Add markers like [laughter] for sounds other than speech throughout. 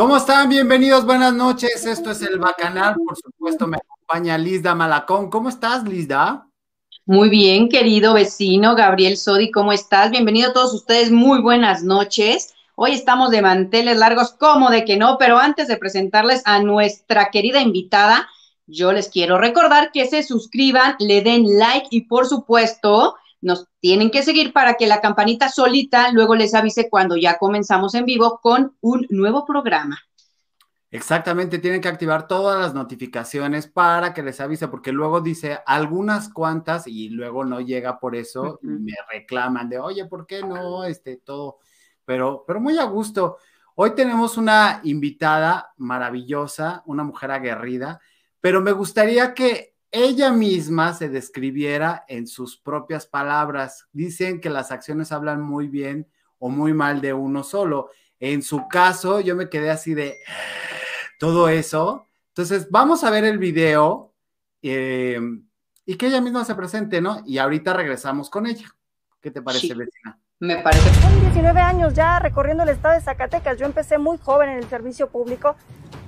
¿Cómo están? Bienvenidos, buenas noches. Esto es el Bacanal. Por supuesto, me acompaña Lizda Malacón. ¿Cómo estás, Lizda? Muy bien, querido vecino Gabriel Sodi, ¿cómo estás? Bienvenido a todos ustedes, muy buenas noches. Hoy estamos de manteles largos, como de que no, pero antes de presentarles a nuestra querida invitada, yo les quiero recordar que se suscriban, le den like y por supuesto nos tienen que seguir para que la campanita solita luego les avise cuando ya comenzamos en vivo con un nuevo programa. Exactamente, tienen que activar todas las notificaciones para que les avise, porque luego dice algunas cuantas y luego no llega por eso y me reclaman de, oye, ¿por qué no? Este, todo, pero, pero muy a gusto. Hoy tenemos una invitada maravillosa, una mujer aguerrida, pero me gustaría que ella misma se describiera en sus propias palabras. Dicen que las acciones hablan muy bien o muy mal de uno solo. En su caso, yo me quedé así de todo eso. Entonces, vamos a ver el video em, y que ella misma se presente, ¿no? Y ahorita regresamos con ella. ¿Qué te parece, vecina? Me parece. Son 19 años ya recorriendo el estado de Zacatecas. Yo empecé muy joven en el servicio público.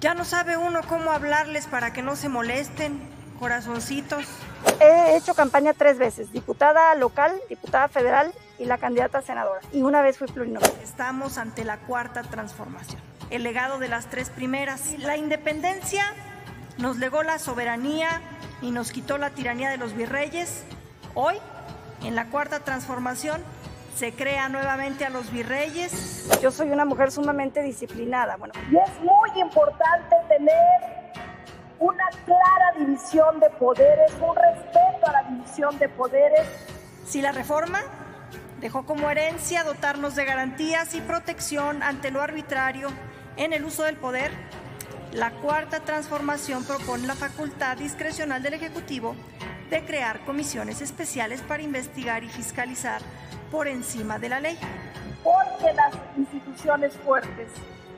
Ya no sabe uno cómo hablarles para que no se molesten corazoncitos. He hecho campaña tres veces, diputada local, diputada federal y la candidata a senadora. Y una vez fui plurinominal. Estamos ante la cuarta transformación, el legado de las tres primeras. La independencia nos legó la soberanía y nos quitó la tiranía de los virreyes. Hoy, en la cuarta transformación, se crea nuevamente a los virreyes. Yo soy una mujer sumamente disciplinada. Bueno, y es muy importante tener una clara división de poderes, un respeto a la división de poderes. Si la reforma dejó como herencia dotarnos de garantías y protección ante lo arbitrario en el uso del poder, la cuarta transformación propone la facultad discrecional del Ejecutivo de crear comisiones especiales para investigar y fiscalizar por encima de la ley. Porque las instituciones fuertes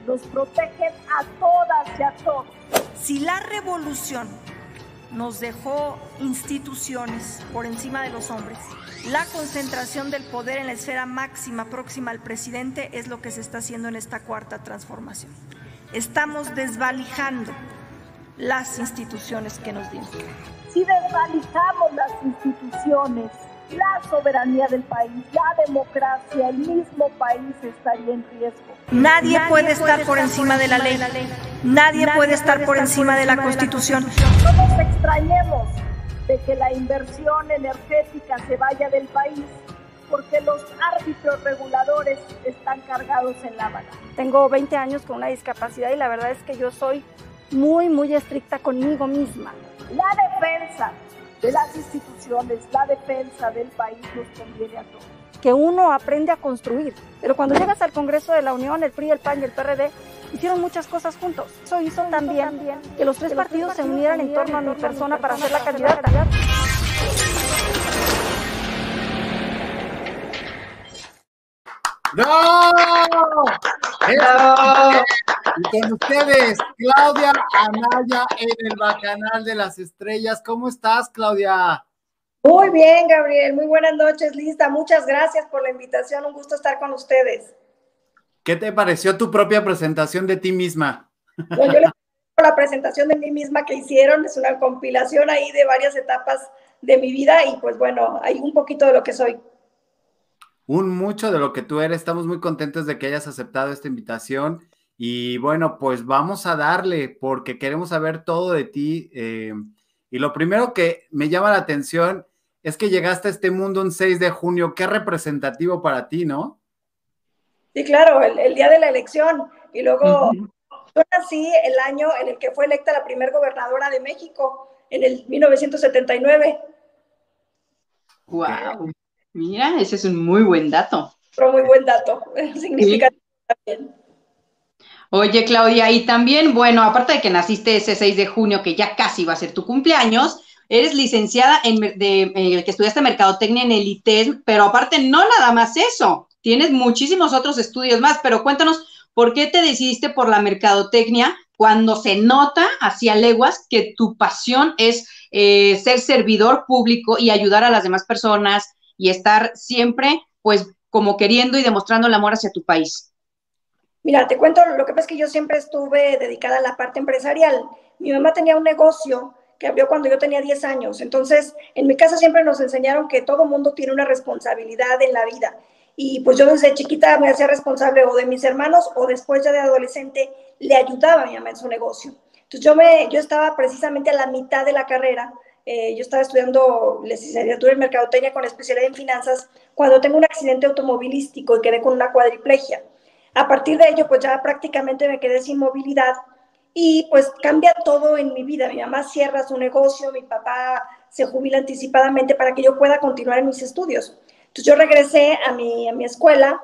nos protegen a todas y a todos. Si la revolución nos dejó instituciones por encima de los hombres, la concentración del poder en la esfera máxima próxima al presidente es lo que se está haciendo en esta cuarta transformación. Estamos desvalijando las instituciones que nos dieron. Si desvalijamos las instituciones, la soberanía del país, la democracia, el mismo país estaría en riesgo. Nadie, puede, estar por encima de la ley. Nadie, puede estar por encima de la Constitución. No nos extrañemos de que la inversión energética se vaya del país porque los árbitros reguladores están cargados en la mano. Tengo 20 años con una discapacidad y la verdad es que yo soy muy, muy estricta conmigo misma. La defensa de las instituciones, la defensa del país nos conviene a todos. Que uno aprende a construir, pero cuando llegas al Congreso de la Unión, el PRI, el PAN y el PRD hicieron muchas cosas juntos. Eso hizo también que los tres partidos se unieran en torno a mi persona para ser la candidata. ¡No! Y con ustedes, Claudia Anaya en el Bacanal de las Estrellas. ¿Cómo estás, Claudia? Muy bien, Gabriel. Muy buenas noches, Lista. Muchas gracias por la invitación. Un gusto estar con ustedes. ¿Qué te pareció tu propia presentación de ti misma? Pues yo le la presentación de mí misma que hicieron. Es una compilación ahí de varias etapas de mi vida y pues bueno, hay un poquito de lo que soy un mucho de lo que tú eres. Estamos muy contentos de que hayas aceptado esta invitación. Y bueno, pues vamos a darle porque queremos saber todo de ti. Eh, y lo primero que me llama la atención es que llegaste a este mundo un 6 de junio. Qué representativo para ti, ¿no? Sí, claro, el, día de la elección. Y luego, yo nací el año en el que fue electa la primer gobernadora de México, en el 1979. ¡Wow! Mira, ese es un muy buen dato. Pero muy buen dato, [laughs] significativo también. Oye, Claudia, y también, bueno, aparte de que naciste ese 6 de junio, que ya casi va a ser tu cumpleaños, eres licenciada en, de, que estudiaste Mercadotecnia en el ITES, pero aparte no nada más eso, tienes muchísimos otros estudios más, pero cuéntanos, ¿por qué te decidiste por la Mercadotecnia cuando se nota hacia leguas que tu pasión es eh, ser servidor público y ayudar a las demás personas, y estar siempre, pues, como queriendo y demostrando el amor hacia tu país. Mira, te cuento, lo que pasa es que yo siempre estuve dedicada a la parte empresarial. Mi mamá tenía un negocio que abrió cuando yo tenía 10 años. Entonces, en mi casa siempre nos enseñaron que todo mundo tiene una responsabilidad en la vida. Y pues yo desde chiquita me hacía responsable o de mis hermanos o después ya de adolescente le ayudaba a mi mamá en su negocio. Entonces yo, me, yo estaba precisamente a la mitad de la carrera, eh, yo estaba estudiando licenciatura en mercadotecnia con especialidad en finanzas cuando tengo un accidente automovilístico y quedé con una cuadriplegia. A partir de ello, pues ya prácticamente me quedé sin movilidad y pues cambia todo en mi vida. Mi mamá cierra su negocio, mi papá se jubila anticipadamente para que yo pueda continuar en mis estudios. Entonces yo regresé a mi, a mi escuela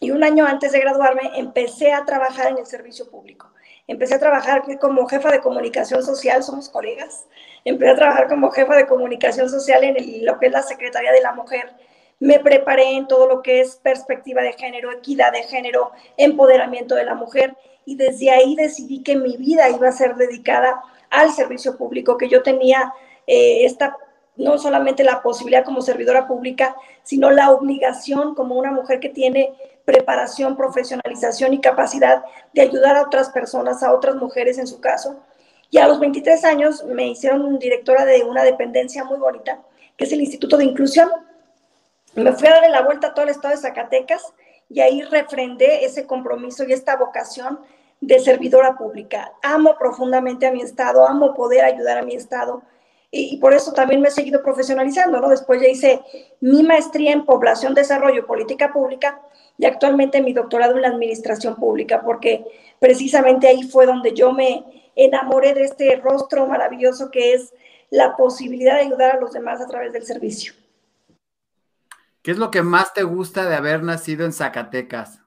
y un año antes de graduarme empecé a trabajar en el servicio público. Empecé a trabajar como jefa de comunicación social, somos colegas. Empecé a trabajar como jefa de comunicación social en lo que es la Secretaría de la Mujer. Me preparé en todo lo que es perspectiva de género, equidad de género, empoderamiento de la mujer y desde ahí decidí que mi vida iba a ser dedicada al servicio público, que yo tenía eh, esta no solamente la posibilidad como servidora pública, sino la obligación como una mujer que tiene preparación, profesionalización y capacidad de ayudar a otras personas, a otras mujeres en su caso. Y a los 23 años me hicieron directora de una dependencia muy bonita, que es el Instituto de Inclusión. Me fui a darle la vuelta a todo el estado de Zacatecas y ahí refrendé ese compromiso y esta vocación de servidora pública. Amo profundamente a mi estado, amo poder ayudar a mi estado y, por eso también me he seguido profesionalizando, ¿no? Después ya hice mi maestría en población, desarrollo y política pública y actualmente mi doctorado en administración pública, porque precisamente ahí fue donde yo me enamoré de este rostro maravilloso que es la posibilidad de ayudar a los demás a través del servicio. ¿Qué es lo que más te gusta de haber nacido en Zacatecas?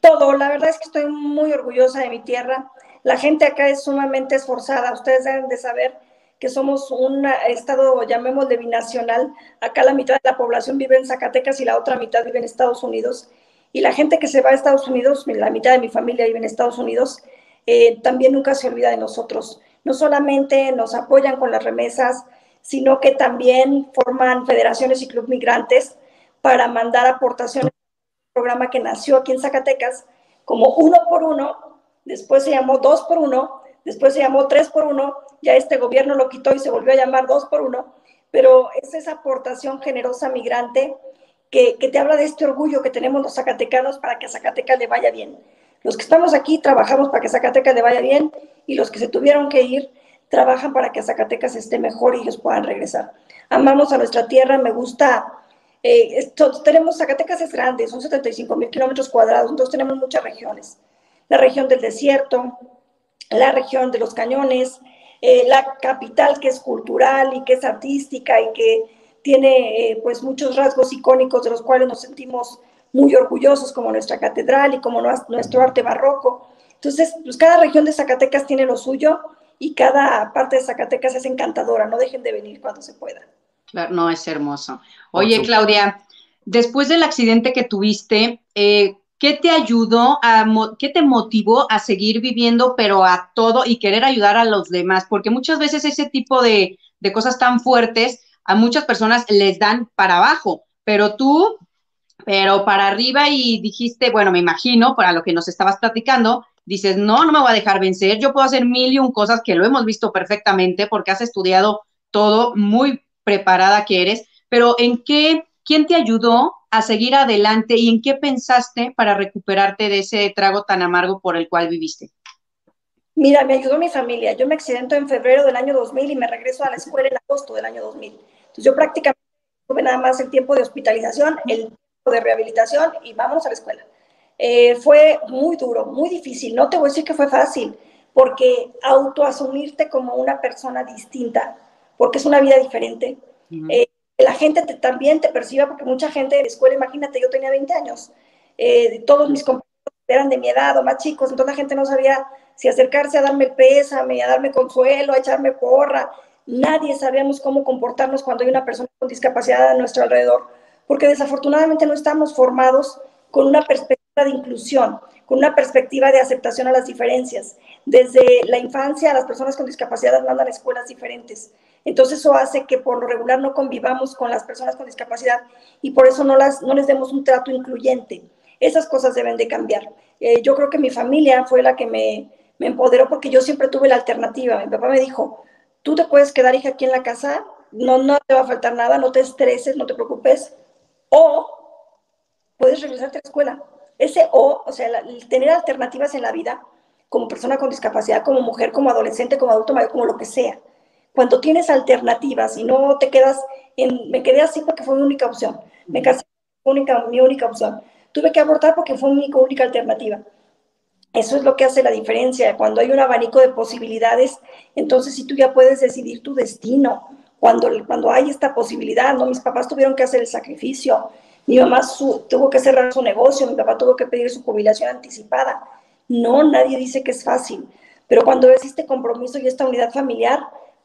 Todo, la verdad es que estoy muy orgullosa de mi tierra. La gente acá es sumamente esforzada. Ustedes deben de saber que somos un estado, llamémosle binacional. Acá la mitad de la población vive en Zacatecas y la otra mitad vive en Estados Unidos. Y la gente que se va a Estados Unidos, la mitad de mi familia vive en Estados Unidos, eh, también nunca se olvida de nosotros. No solamente nos apoyan con las remesas, sino que también forman federaciones y club migrantes para mandar aportaciones programa que nació aquí en Zacatecas como uno por uno, después se llamó dos por uno, después se llamó tres por uno, ya este gobierno lo quitó y se volvió a llamar dos por uno, pero es esa aportación generosa migrante que, que te habla de este orgullo que tenemos los zacatecanos para que a Zacatecas le vaya bien. Los que estamos aquí trabajamos para que Zacatecas le vaya bien y los que se tuvieron que ir trabajan para que Zacatecas esté mejor y ellos puedan regresar. Amamos a nuestra tierra, me gusta eh, tenemos, Zacatecas es grande, son 75 mil kilómetros cuadrados, entonces tenemos muchas regiones. La región del desierto, la región de los cañones, eh, la capital que es cultural y que es artística y que tiene eh, pues muchos rasgos icónicos de los cuales nos sentimos muy orgullosos, como nuestra catedral y como nuestro arte barroco. Entonces, pues cada región de Zacatecas tiene lo suyo y cada parte de Zacatecas es encantadora, no dejen de venir cuando se pueda. Claro, no, es hermoso. Oye, Claudia, después del accidente que tuviste, eh, ¿qué te ayudó, a, qué te motivó a seguir viviendo, pero a todo y querer ayudar a los demás? Porque muchas veces ese tipo de, de cosas tan fuertes a muchas personas les dan para abajo, pero tú, pero para arriba y dijiste, bueno, me imagino, para lo que nos estabas platicando, dices, no, no me voy a dejar vencer, yo puedo hacer mil y un cosas que lo hemos visto perfectamente porque has estudiado todo muy preparada que eres, pero ¿en qué, quién te ayudó a seguir adelante y en qué pensaste para recuperarte de ese trago tan amargo por el cual viviste? Mira, me ayudó mi familia. Yo me accidento en febrero del año 2000 y me regreso a la escuela en agosto del año 2000. Entonces yo prácticamente tuve nada más el tiempo de hospitalización, el tiempo de rehabilitación y vamos a la escuela. Eh, fue muy duro, muy difícil. No te voy a decir que fue fácil, porque autoasumirte como una persona distinta, porque es una vida diferente. Eh, la gente también te perciba, porque mucha gente de la escuela, imagínate, yo tenía 20 años, eh, todos mis compañeros eran de mi edad o más chicos, entonces la gente no sabía si acercarse a darme el pésame, a darme consuelo, a echarme porra. Nadie sabíamos cómo comportarnos cuando hay una persona con discapacidad a nuestro alrededor, porque desafortunadamente no estamos formados con una perspectiva de inclusión, con una perspectiva de aceptación a las diferencias. Desde la infancia, las personas con discapacidad mandan a escuelas diferentes. Entonces eso hace que por lo regular no convivamos con las personas con discapacidad y por eso no, las, no les demos un trato incluyente. Esas cosas deben de cambiar. Eh, yo creo que mi familia fue la que me, me empoderó porque yo siempre tuve la alternativa. Mi papá me dijo, tú te puedes quedar hija aquí en la casa, no, no te va a faltar nada, no te estreses, no te preocupes, o puedes regresarte a la escuela. Ese o, o sea, tener alternativas en la vida, como persona con discapacidad, como mujer, como adolescente, como adulto mayor, como lo que sea. Cuando tienes alternativas y no te quedas en, me quedé así porque fue mi única opción, me casé, única, mi única opción. Tuve que abortar porque fue mi única alternativa. Eso es lo que hace la diferencia. Cuando hay un abanico de posibilidades, entonces si tú ya puedes decidir tu destino. Cuando, cuando hay esta posibilidad, ¿no? Mis papás tuvieron que hacer el sacrificio. Mi mamá tuvo que cerrar su negocio, mi papá tuvo que pedir su jubilación anticipada. No, nadie dice que es fácil. Pero cuando ves este compromiso y esta unidad familiar,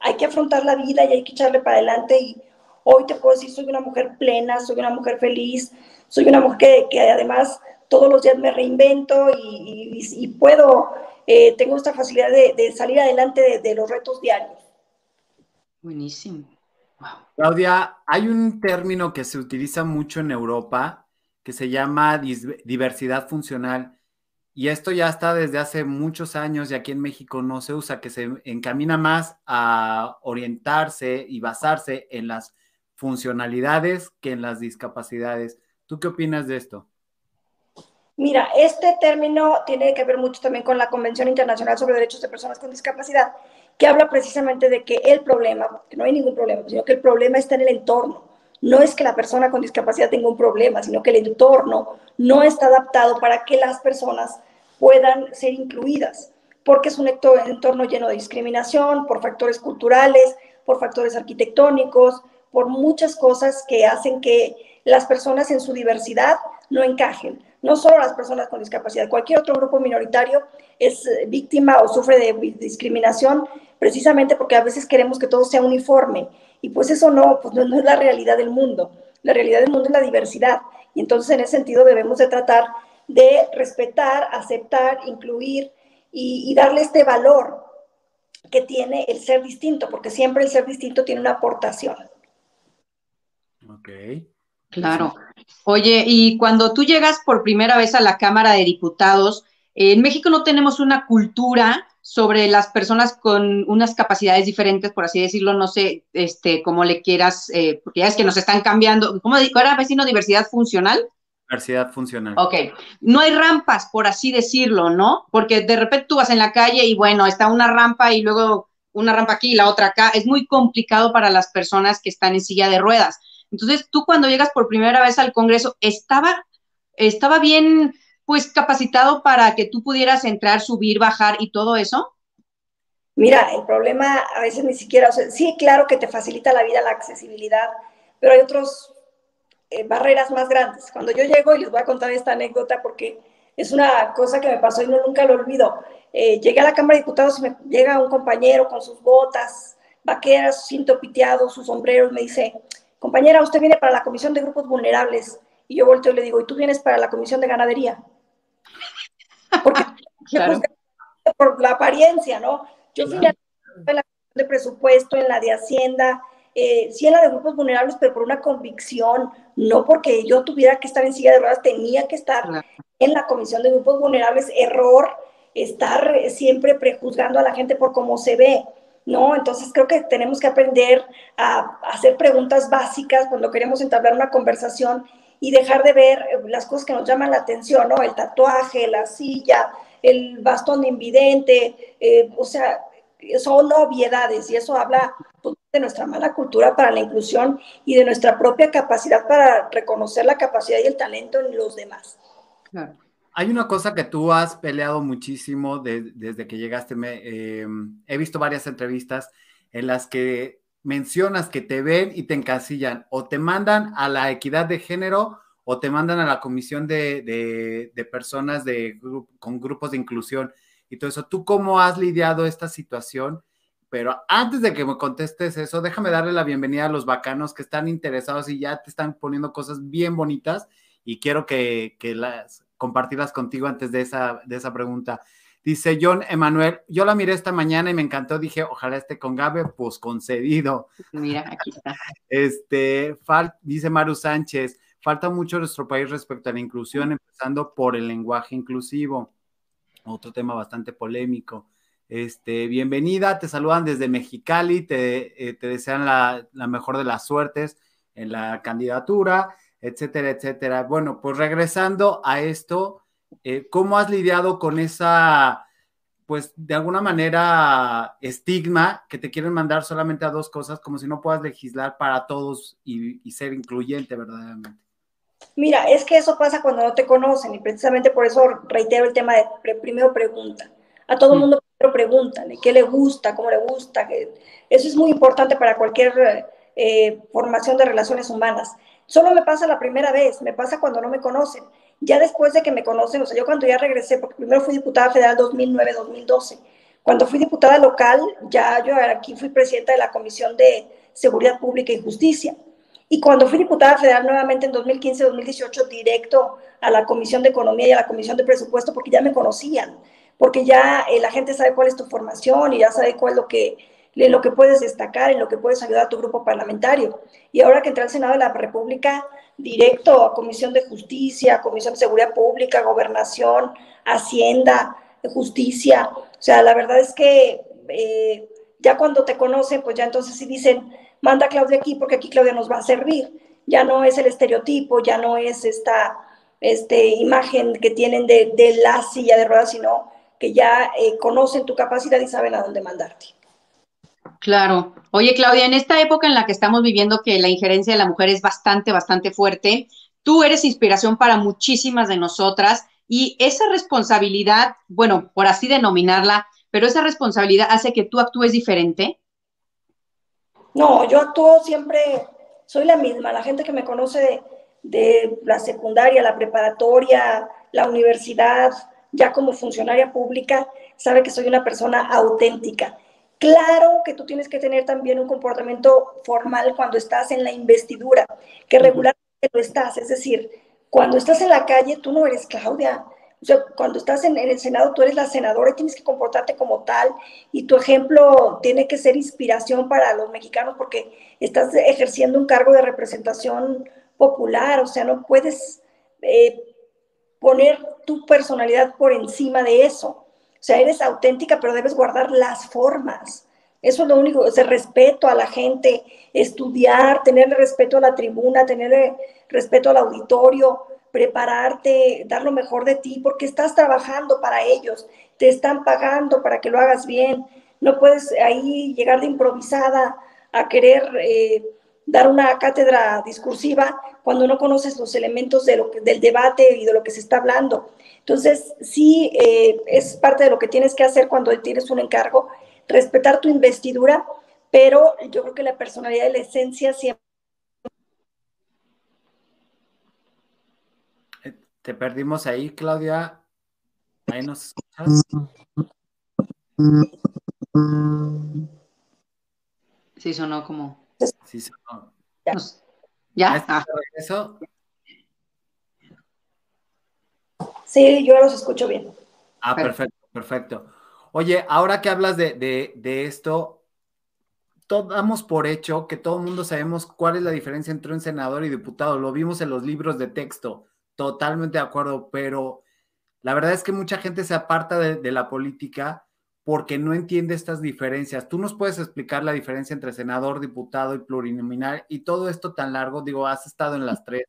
hay que afrontar la vida y hay que echarle para adelante. Y hoy te puedo decir, soy una mujer plena, soy una mujer feliz, soy una mujer que, que además todos los días me reinvento y, puedo, eh, tengo esta facilidad de, salir adelante de, los retos diarios. Buenísimo. Claudia, hay un término que se utiliza mucho en Europa que se llama diversidad funcional. Y esto ya está desde hace muchos años y aquí en México no se usa, que se encamina más a orientarse y basarse en las funcionalidades que en las discapacidades. ¿Tú qué opinas de esto? Mira, este término tiene que ver mucho también con la Convención Internacional sobre Derechos de Personas con Discapacidad, que habla precisamente de que el problema, que no hay ningún problema, sino que el problema está en el entorno. No es que la persona con discapacidad tenga un problema, sino que el entorno no está adaptado para que las personas puedan ser incluidas, porque es un entorno lleno de discriminación por factores culturales, por factores arquitectónicos, por muchas cosas que hacen que las personas en su diversidad no encajen. No solo las personas con discapacidad, cualquier otro grupo minoritario es eh, víctima o sufre de discriminación precisamente porque a veces queremos que todo sea uniforme y pues eso no, pues no, es la realidad del mundo. La realidad del mundo es la diversidad y entonces en ese sentido debemos de tratar de respetar, aceptar, incluir y, y darle este valor que tiene el ser distinto, porque siempre el ser distinto tiene una aportación. Ok. Claro. Oye, y cuando tú llegas por primera vez a la Cámara de Diputados, en México no tenemos una cultura sobre las personas con unas capacidades diferentes, por así decirlo, no sé, este, cómo le quieras, eh, porque ya es que nos están cambiando, ¿cómo era vecino diversidad funcional? Diversidad funcional. Ok, no hay rampas, por así decirlo, ¿no? Porque de repente tú vas en la calle y bueno, está una rampa y luego una rampa aquí y la otra acá. Es muy complicado para las personas que están en silla de ruedas. Entonces, tú cuando llegas por primera vez al Congreso, ¿estaba, estaba bien pues capacitado para que tú pudieras entrar, subir, bajar y todo eso? Mira, el problema a veces ni siquiera, o sea, sí, claro que te facilita la vida la accesibilidad, pero hay otras eh, barreras más grandes. Cuando yo llego, y les voy a contar esta anécdota porque es una cosa que me pasó y no nunca lo olvido. Eh, llegué a la Cámara de Diputados y me llega un compañero con sus botas vaqueras, su cinto piteado, sus sombreros, me dice, compañera, usted viene para la comisión de grupos vulnerables. Y yo volteo y le digo, ¿y tú vienes para la comisión de ganadería? Porque [laughs] por la apariencia, ¿no? Yo fui en la de presupuesto, en la de Hacienda, eh, sí en la de grupos vulnerables, pero por una convicción, no porque yo tuviera que estar en silla de ruedas, tenía que estar en la comisión de grupos vulnerables, error, estar siempre prejuzgando a la gente por cómo se ve. ¿no? Entonces creo que tenemos que aprender a, hacer preguntas básicas cuando queremos entablar una conversación y dejar de ver eh, las cosas que nos llaman la atención, ¿no? El tatuaje, la silla, el bastón de invidente, eh, o sea, son obviedades y eso habla pues, de nuestra mala cultura para la inclusión y de nuestra propia capacidad para reconocer la capacidad y el talento en los demás. Claro. Hay una cosa que tú has peleado muchísimo desde que llegaste. Me, em, he visto varias entrevistas en las que mencionas que te ven y te encasillan o te mandan a la equidad de género o te mandan a la comisión de, personas de, con grupos de inclusión y todo eso. ¿Tú cómo has lidiado esta situación? Pero antes de que me contestes eso, déjame darle la bienvenida a los bacanos que están interesados y ya te están poniendo cosas bien bonitas y quiero que, que las compartirlas contigo antes de esa, de esa pregunta. Dice John Emanuel, yo la miré esta mañana y me encantó, dije, ojalá esté con Gabe, pues concedido. Mira, aquí está. [laughs] Este, dice Maru Sánchez, falta mucho en nuestro país respecto a la inclusión, empezando por el lenguaje inclusivo, otro tema bastante polémico. Este, bienvenida, te saludan desde Mexicali, te, eh, desean la, mejor de las suertes en la candidatura, etcétera, etcétera. Bueno, pues regresando a esto, eh, ¿cómo has lidiado con esa, pues de alguna manera, estigma que te quieren mandar solamente a dos cosas, como si no puedas legislar para todos y, y ser incluyente verdaderamente? Mira, es que eso pasa cuando no te conocen y precisamente por eso reitero el tema de primero pregunta. A todo el mm. mundo primero preguntan qué le gusta, cómo le gusta. eso es muy importante para cualquier eh, formación de relaciones humanas. Solo me pasa la primera vez, me pasa cuando no me conocen. Ya después de que me conocen, o sea, yo cuando ya regresé, porque primero fui diputada federal 2009-2012, cuando fui diputada local, ya yo aquí fui presidenta de la Comisión de Seguridad Pública y Justicia. Y cuando fui diputada federal nuevamente en 2015-2018, directo a la Comisión de Economía y a la Comisión de Presupuesto, porque ya me conocían, porque ya eh, la gente sabe cuál es tu formación y ya sabe cuál es lo que, lo que puedes destacar, en lo que puedes ayudar a tu grupo parlamentario. Y ahora que entré al Senado de la República, directo a Comisión de Justicia, Comisión de Seguridad Pública, Gobernación, Hacienda, Justicia. O sea, la verdad es que eh, ya cuando te conocen, pues ya entonces sí dicen, manda a Claudia aquí porque aquí Claudia nos va a servir. Ya no es el estereotipo, ya no es esta este, imagen que tienen de, la silla de ruedas, sino que ya eh, conocen tu capacidad y saben a dónde mandarte. Claro. Oye, Claudia, en esta época en la que estamos viviendo, que la injerencia de la mujer es bastante, bastante fuerte, tú eres inspiración para muchísimas de nosotras y esa responsabilidad, bueno, por así denominarla, pero esa responsabilidad hace que tú actúes diferente. No, yo actúo siempre, soy la misma. La gente que me conoce de, la secundaria, la preparatoria, la universidad, ya como funcionaria pública, sabe que soy una persona auténtica. Claro que tú tienes que tener también un comportamiento formal cuando estás en la investidura, que regularmente lo estás. Es decir, cuando estás en la calle, tú no eres Claudia, o sea, cuando estás en, el Senado, tú eres la senadora y tienes que comportarte como tal y tu ejemplo tiene que ser inspiración para los mexicanos porque estás ejerciendo un cargo de representación popular, o sea, no puedes eh, poner tu personalidad por encima de eso. O sea, eres auténtica, pero debes guardar las formas. Eso es lo único, ese respeto a la gente, estudiar, tener respeto a la tribuna, tener respeto al auditorio, prepararte, dar lo mejor de ti, porque estás trabajando para ellos, te están pagando para que lo hagas bien. No puedes ahí llegar de improvisada a querer eh, dar una cátedra discursiva cuando no conoces los elementos de lo del debate y de lo que se está hablando. Entonces, sí, eh, es parte de lo que tienes que hacer cuando tienes un encargo, respetar tu investidura, pero yo creo que la personalidad y la esencia siempre Te perdimos ahí, Claudia. Ahí nos escuchas. Sí, sonó como. Sí, sonó. ¿Ya? Ah. ¿Eso? Sí, yo los escucho bien. Ah, perfecto, perfecto. Oye, ahora que hablas de, de esto, damos por hecho que todo el mundo sabemos cuál es la diferencia entre un senador y diputado. Lo vimos en los libros de texto. Totalmente de acuerdo, pero la verdad es que mucha gente se aparta de, la política porque no entiende estas diferencias. ¿Tú nos puedes explicar la diferencia entre senador, diputado y plurinominal y todo esto tan largo? Digo, has estado en las tres.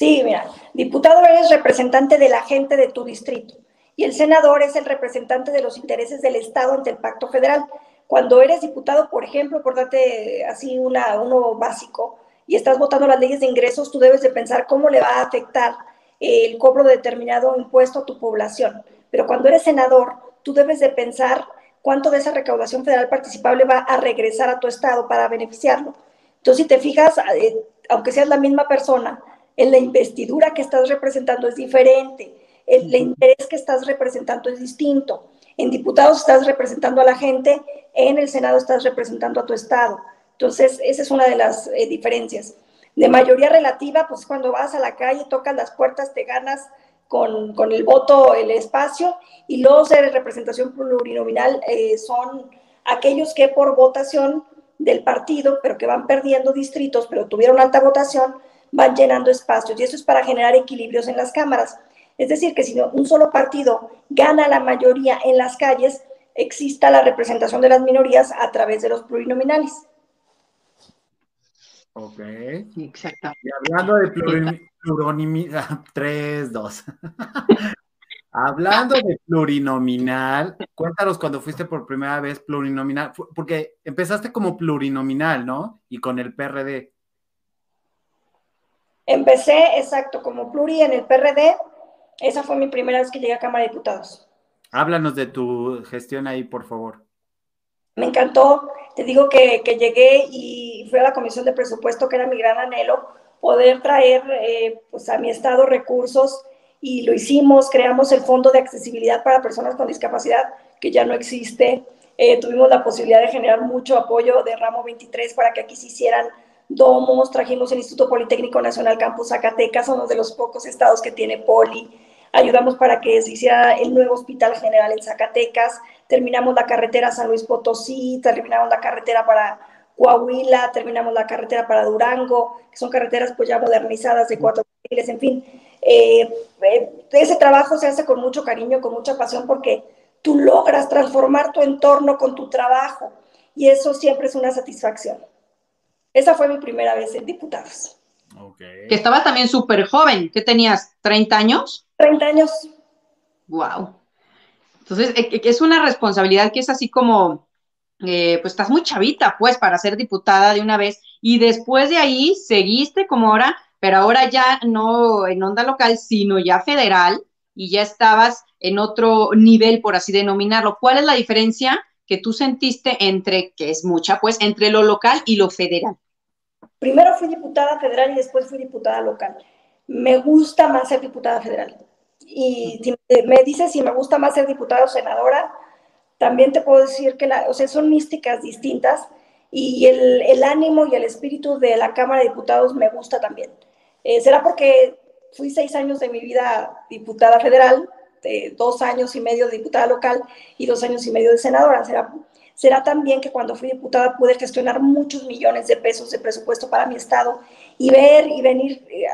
Sí, mira, diputado eres representante de la gente de tu distrito y el senador es el representante de los intereses del Estado ante el pacto federal. Cuando eres diputado, por ejemplo, por darte así una, uno básico, y estás votando las leyes de ingresos, tú debes de pensar cómo le va a afectar el cobro de determinado impuesto a tu población. Pero cuando eres senador, tú debes de pensar cuánto de esa recaudación federal participable va a regresar a tu estado para beneficiarlo. Entonces, si te fijas, eh, aunque seas la misma persona, en la investidura que estás representando es diferente, el, interés que estás representando es distinto. En diputados estás representando a la gente, en el Senado estás representando a tu estado. Entonces, esa es una de las eh, diferencias. De mayoría relativa, pues cuando vas a la calle, tocas las puertas, te ganas con, el voto el espacio, y los de representación plurinominal eh, son aquellos que por votación del partido, pero que van perdiendo distritos, pero tuvieron alta votación, van llenando espacios y eso es para generar equilibrios en las cámaras. Es decir, que si un solo partido gana la mayoría en las calles, exista la representación de las minorías a través de los plurinominales. Ok. Exacto. Y hablando de plurinominal, 3, 2. hablando de plurinominal, cuéntanos cuando fuiste por primera vez plurinominal, porque empezaste como plurinominal, ¿no? Y con el PRD. Empecé, exacto, como pluri en el PRD. Esa fue mi primera vez que llegué a Cámara de Diputados. Háblanos de tu gestión ahí, por favor. Me encantó. Te digo que, llegué y fui a la Comisión de Presupuesto, que era mi gran anhelo, poder traer eh, pues a mi estado recursos y lo hicimos. Creamos el Fondo de Accesibilidad para Personas con Discapacidad, que ya no existe. Eh, tuvimos la posibilidad de generar mucho apoyo de Ramo 23 para que aquí se hicieran domos, trajimos el Instituto Politécnico Nacional Campus Zacatecas, uno de los pocos estados que tiene poli, ayudamos para que se hiciera el nuevo Hospital General en Zacatecas, terminamos la carretera San Luis Potosí, terminamos la carretera para Coahuila, terminamos la carretera para Durango, que son carreteras pues ya modernizadas de cuatro miles, en fin. Eh, eh, ese trabajo se hace con mucho cariño, con mucha pasión, porque tú logras transformar tu entorno con tu trabajo y eso siempre es una satisfacción. Esa fue mi primera vez en diputados. Que estabas también súper joven. ¿Qué tenías? ¿30 años? 30 años. Wow. Entonces, e, e, es una responsabilidad que es así como, eh, pues estás muy chavita, pues, para ser diputada de una vez. Y después de ahí seguiste como ahora, pero ahora ya no en onda local, sino ya federal, y ya estabas en otro nivel, por así denominarlo. ¿Cuál es la diferencia que tú sentiste entre, que es mucha, pues, entre lo local y lo federal? Primero fui diputada federal y después fui diputada local. Me gusta más ser diputada federal. Y si me dices si me gusta más ser diputada o senadora, también te puedo decir que la, o sea, son místicas distintas y el, el, ánimo y el espíritu de la Cámara de Diputados me gusta también. Eh, será porque fui seis años de mi vida diputada federal, dos años y medio de diputada local y dos años y medio de senadora. Será, será también que cuando fui diputada pude gestionar muchos millones de pesos de presupuesto para mi estado y ver y venir eh,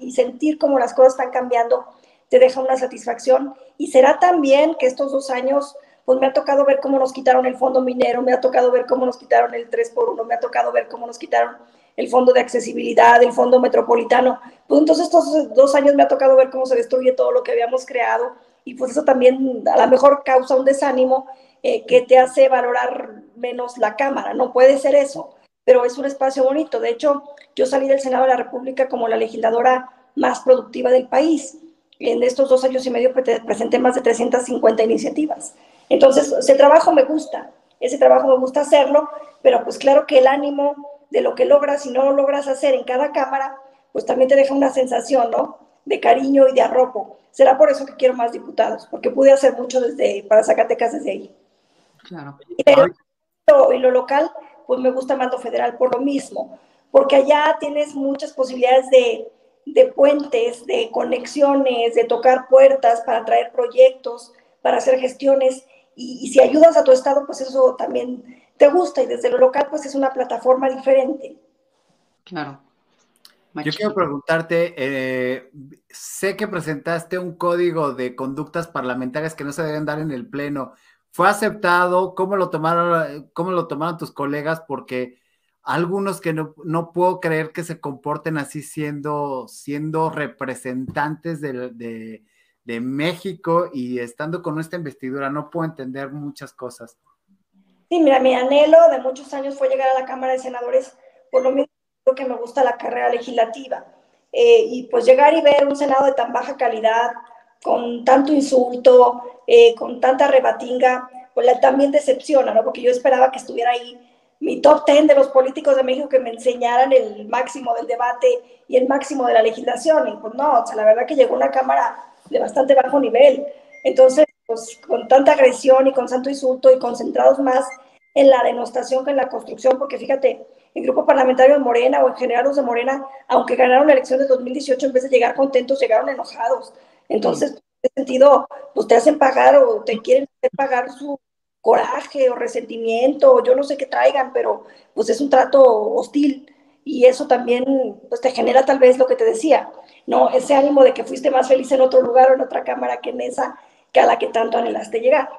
y sentir cómo las cosas están cambiando te deja una satisfacción. Y será también que estos dos años pues me ha tocado ver cómo nos quitaron el fondo minero, me ha tocado ver cómo nos quitaron el 3 por 1, me ha tocado ver cómo nos quitaron el fondo de accesibilidad, el fondo metropolitano. Pues entonces estos dos años me ha tocado ver cómo se destruye todo lo que habíamos creado y pues eso también a lo mejor causa un desánimo eh, que te hace valorar menos la Cámara. No puede ser eso, pero es un espacio bonito. De hecho, yo salí del Senado de la República como la legisladora más productiva del país. En estos dos años y medio presenté más de 350 iniciativas. Entonces, ese trabajo me gusta, ese trabajo me gusta hacerlo, pero pues claro que el ánimo de lo que logras y no lo logras hacer en cada cámara, pues también te deja una sensación, ¿no? De cariño y de arropo. Será por eso que quiero más diputados, porque pude hacer mucho desde, para Zacatecas desde ahí. Claro. Y, lo local, pues me gusta más lo federal por lo mismo, porque allá tienes muchas posibilidades de, de puentes, de conexiones, de tocar puertas para traer proyectos, para hacer gestiones, y, y si ayudas a tu estado, pues eso también te gusta y desde lo local pues es una plataforma diferente. Claro. Yo quiero preguntarte, eh, sé que presentaste un código de conductas parlamentarias que no se deben dar en el Pleno. ¿Fue aceptado? ¿Cómo lo tomaron, cómo lo tomaron tus colegas? Porque algunos que no, no puedo creer que se comporten así siendo, siendo representantes de, de, de México y estando con esta investidura, no puedo entender muchas cosas. Sí, mira, mi anhelo de muchos años fue llegar a la Cámara de Senadores, por lo mismo que me gusta la carrera legislativa. Eh, y pues llegar y ver un Senado de tan baja calidad, con tanto insulto, eh, con tanta rebatinga, pues también decepciona, ¿no? Porque yo esperaba que estuviera ahí mi top ten de los políticos de México que me enseñaran el máximo del debate y el máximo de la legislación. Y pues no, o sea, la verdad que llegó una Cámara de bastante bajo nivel. Entonces, pues, con tanta agresión y con tanto insulto y concentrados más en la denostación que en la construcción, porque fíjate, el grupo parlamentario de Morena o en general los de Morena, aunque ganaron la elección de 2018, en vez de llegar contentos, llegaron enojados. Entonces, en ese sentido, pues te hacen pagar o te quieren hacer pagar su coraje o resentimiento, o yo no sé qué traigan, pero pues es un trato hostil. y eso también pues, te genera tal vez lo que te decía, ¿no? Ese ánimo de que fuiste más feliz en otro lugar o en otra cámara que en esa, que a la que tanto anhelaste llegar.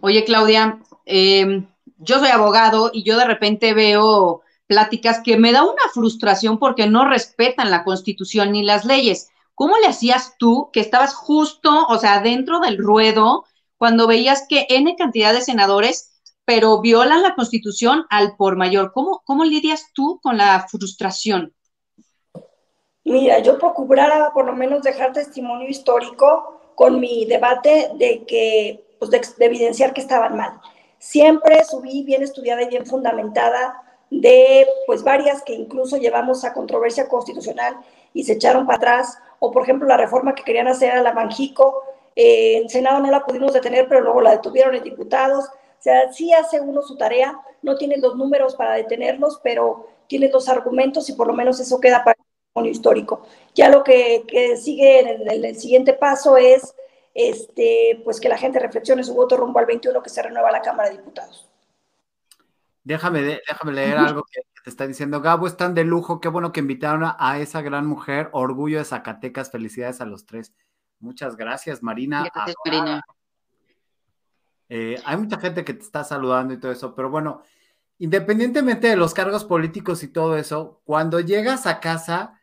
Oye, Claudia, em, yo soy abogado y yo de repente veo pláticas que me da una frustración porque no respetan la constitución ni las leyes. ¿Cómo le hacías tú que estabas justo, o sea, dentro del ruedo, cuando veías que N cantidad de senadores pero violan la constitución al por mayor. ¿Cómo, cómo lidias tú con la frustración? Mira, yo procurara por lo menos dejar testimonio histórico con mi debate de que, pues de, evidenciar que estaban mal. Siempre subí bien estudiada y bien fundamentada de pues varias que incluso llevamos a controversia constitucional y se echaron para atrás, o por ejemplo la reforma que querían hacer a la Banjico, eh, en Senado no la pudimos detener, pero luego la detuvieron en diputados, o sea, sí hace uno su tarea, no tiene los números para detenerlos, pero tiene los argumentos y por lo menos eso queda para histórico. Ya lo que, sigue en el, siguiente paso es este, pues que la gente reflexione su voto rumbo al 21 que se renueva la Cámara de Diputados. Déjame, déjame leer algo que te está diciendo. Gabo, están de lujo. Qué bueno que invitaron a, esa gran mujer. Orgullo de Zacatecas. Felicidades a los tres. Muchas gracias, Marina. Gracias, Marina. Eh, hay mucha gente que te está saludando y todo eso, pero bueno, independientemente de los cargos políticos y todo eso, cuando llegas a casa,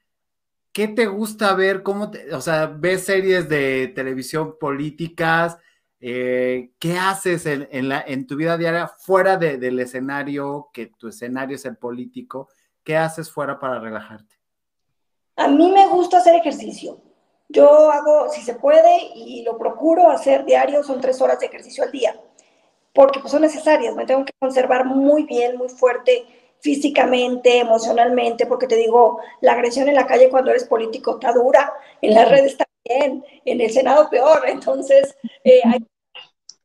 ¿qué te gusta ver? ¿Cómo o sea, ves series de televisión políticas? Eh, ¿Qué haces en, la, en, tu vida diaria fuera del escenario, que tu escenario es el político? ¿Qué haces fuera para relajarte? A mí me gusta hacer ejercicio. Yo hago, si se puede, y lo procuro hacer diario, son tres horas de ejercicio al día, porque pues, son necesarias, me tengo que conservar muy bien, muy fuerte físicamente, emocionalmente, porque te digo, la agresión en la calle cuando eres político está dura, en las redes está bien, en el Senado peor, [laughs] entonces eh, hay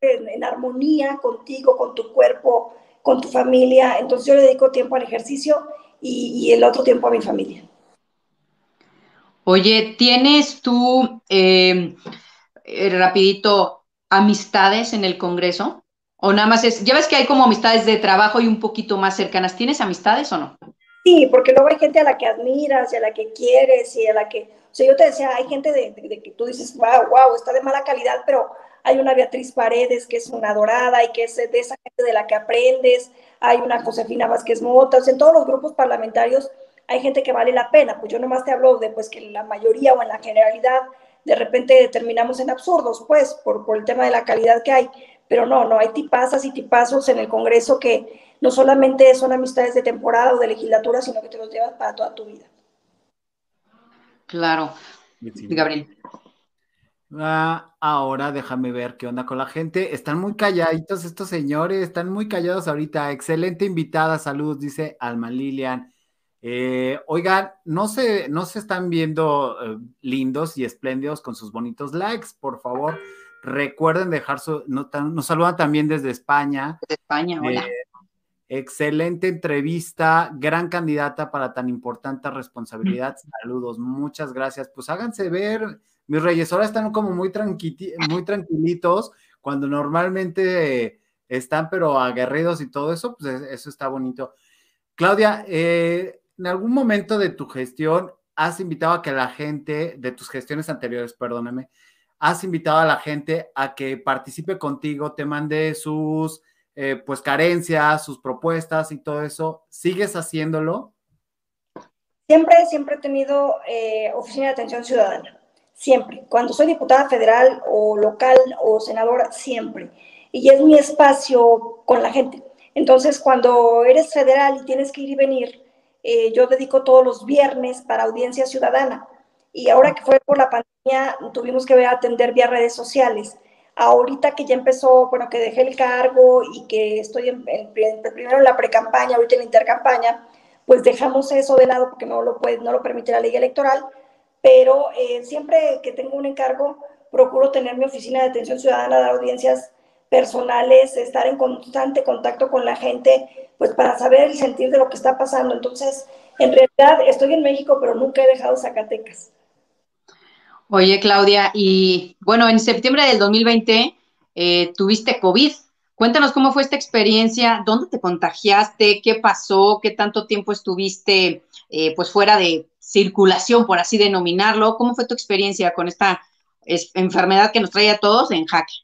en, en armonía contigo, con tu cuerpo, con tu familia, entonces yo le dedico tiempo al ejercicio y, y el otro tiempo a mi familia. Oye, ¿tienes tú, eh, eh, rapidito, amistades en el Congreso? ¿O nada más es, ya ves que hay como amistades de trabajo y un poquito más cercanas? ¿Tienes amistades o no? Sí, porque luego hay gente a la que admiras y a la que quieres y a la que, o sea, yo te decía, hay gente de, que tú dices, wow, wow, está de mala calidad, pero hay una Beatriz Paredes que es una dorada y que es de esa gente de la que aprendes, hay una Josefina Vázquez Mota, o sea, en todos los grupos parlamentarios hay gente que vale la pena, pues yo nomás te hablo de pues que la mayoría o en la generalidad de repente terminamos en absurdos, pues, por, por el tema de la calidad que hay, pero no, no, hay tipazas y tipazos en el Congreso que no solamente son amistades de temporada o de legislatura, sino que te los llevas para toda tu vida. Claro. Gabriel. Ah, ahora déjame ver qué onda con la gente. Están muy calladitos estos señores, están muy callados ahorita. Excelente invitada, salud, dice Alma Lilian. Eh, oigan, no se, no se están viendo eh, lindos y espléndidos con sus bonitos likes, por favor. Recuerden dejar su. nos saludan también desde España. Desde España, hola. Eh, excelente entrevista, gran candidata para tan importante responsabilidad. [laughs] Saludos, muchas gracias. Pues háganse ver, mis reyes. Ahora están como muy, muy tranquilitos, cuando normalmente están, pero aguerridos y todo eso, pues eso está bonito. Claudia, eh, en algún momento de tu gestión has invitado a que la gente, de tus gestiones anteriores, perdóname, has invitado a la gente a que participe contigo, te mande sus eh, pues carencias, sus propuestas y todo eso. ¿Sigues haciéndolo? Siempre, siempre he tenido eh, oficina de atención ciudadana. Siempre. Cuando soy diputada federal o local o senadora, siempre. Y es mi espacio con la gente. Entonces, cuando eres federal y tienes que ir y venir, eh, yo dedico todos los viernes para audiencia ciudadana. Y ahora que fue por la pandemia, tuvimos que atender vía redes sociales. Ahorita que ya empezó, bueno, que dejé el cargo y que estoy en, primero en la pre-campaña, ahorita en la intercampaña, pues dejamos eso de lado porque no lo, puede, no lo permite la ley electoral, pero eh, siempre que tengo un encargo, procuro tener mi oficina de atención ciudadana, dar audiencias personales, estar en constante contacto con la gente, pues para saber el sentir de lo que está pasando. Entonces, en realidad estoy en México, pero nunca he dejado Zacatecas. Oye, Claudia, y bueno, en septiembre del 2020 eh, tuviste COVID. Cuéntanos cómo fue esta experiencia, dónde te contagiaste, qué pasó, qué tanto tiempo estuviste eh, pues fuera de circulación, por así denominarlo. ¿Cómo fue tu experiencia con esta enfermedad que nos trae a todos en jaque?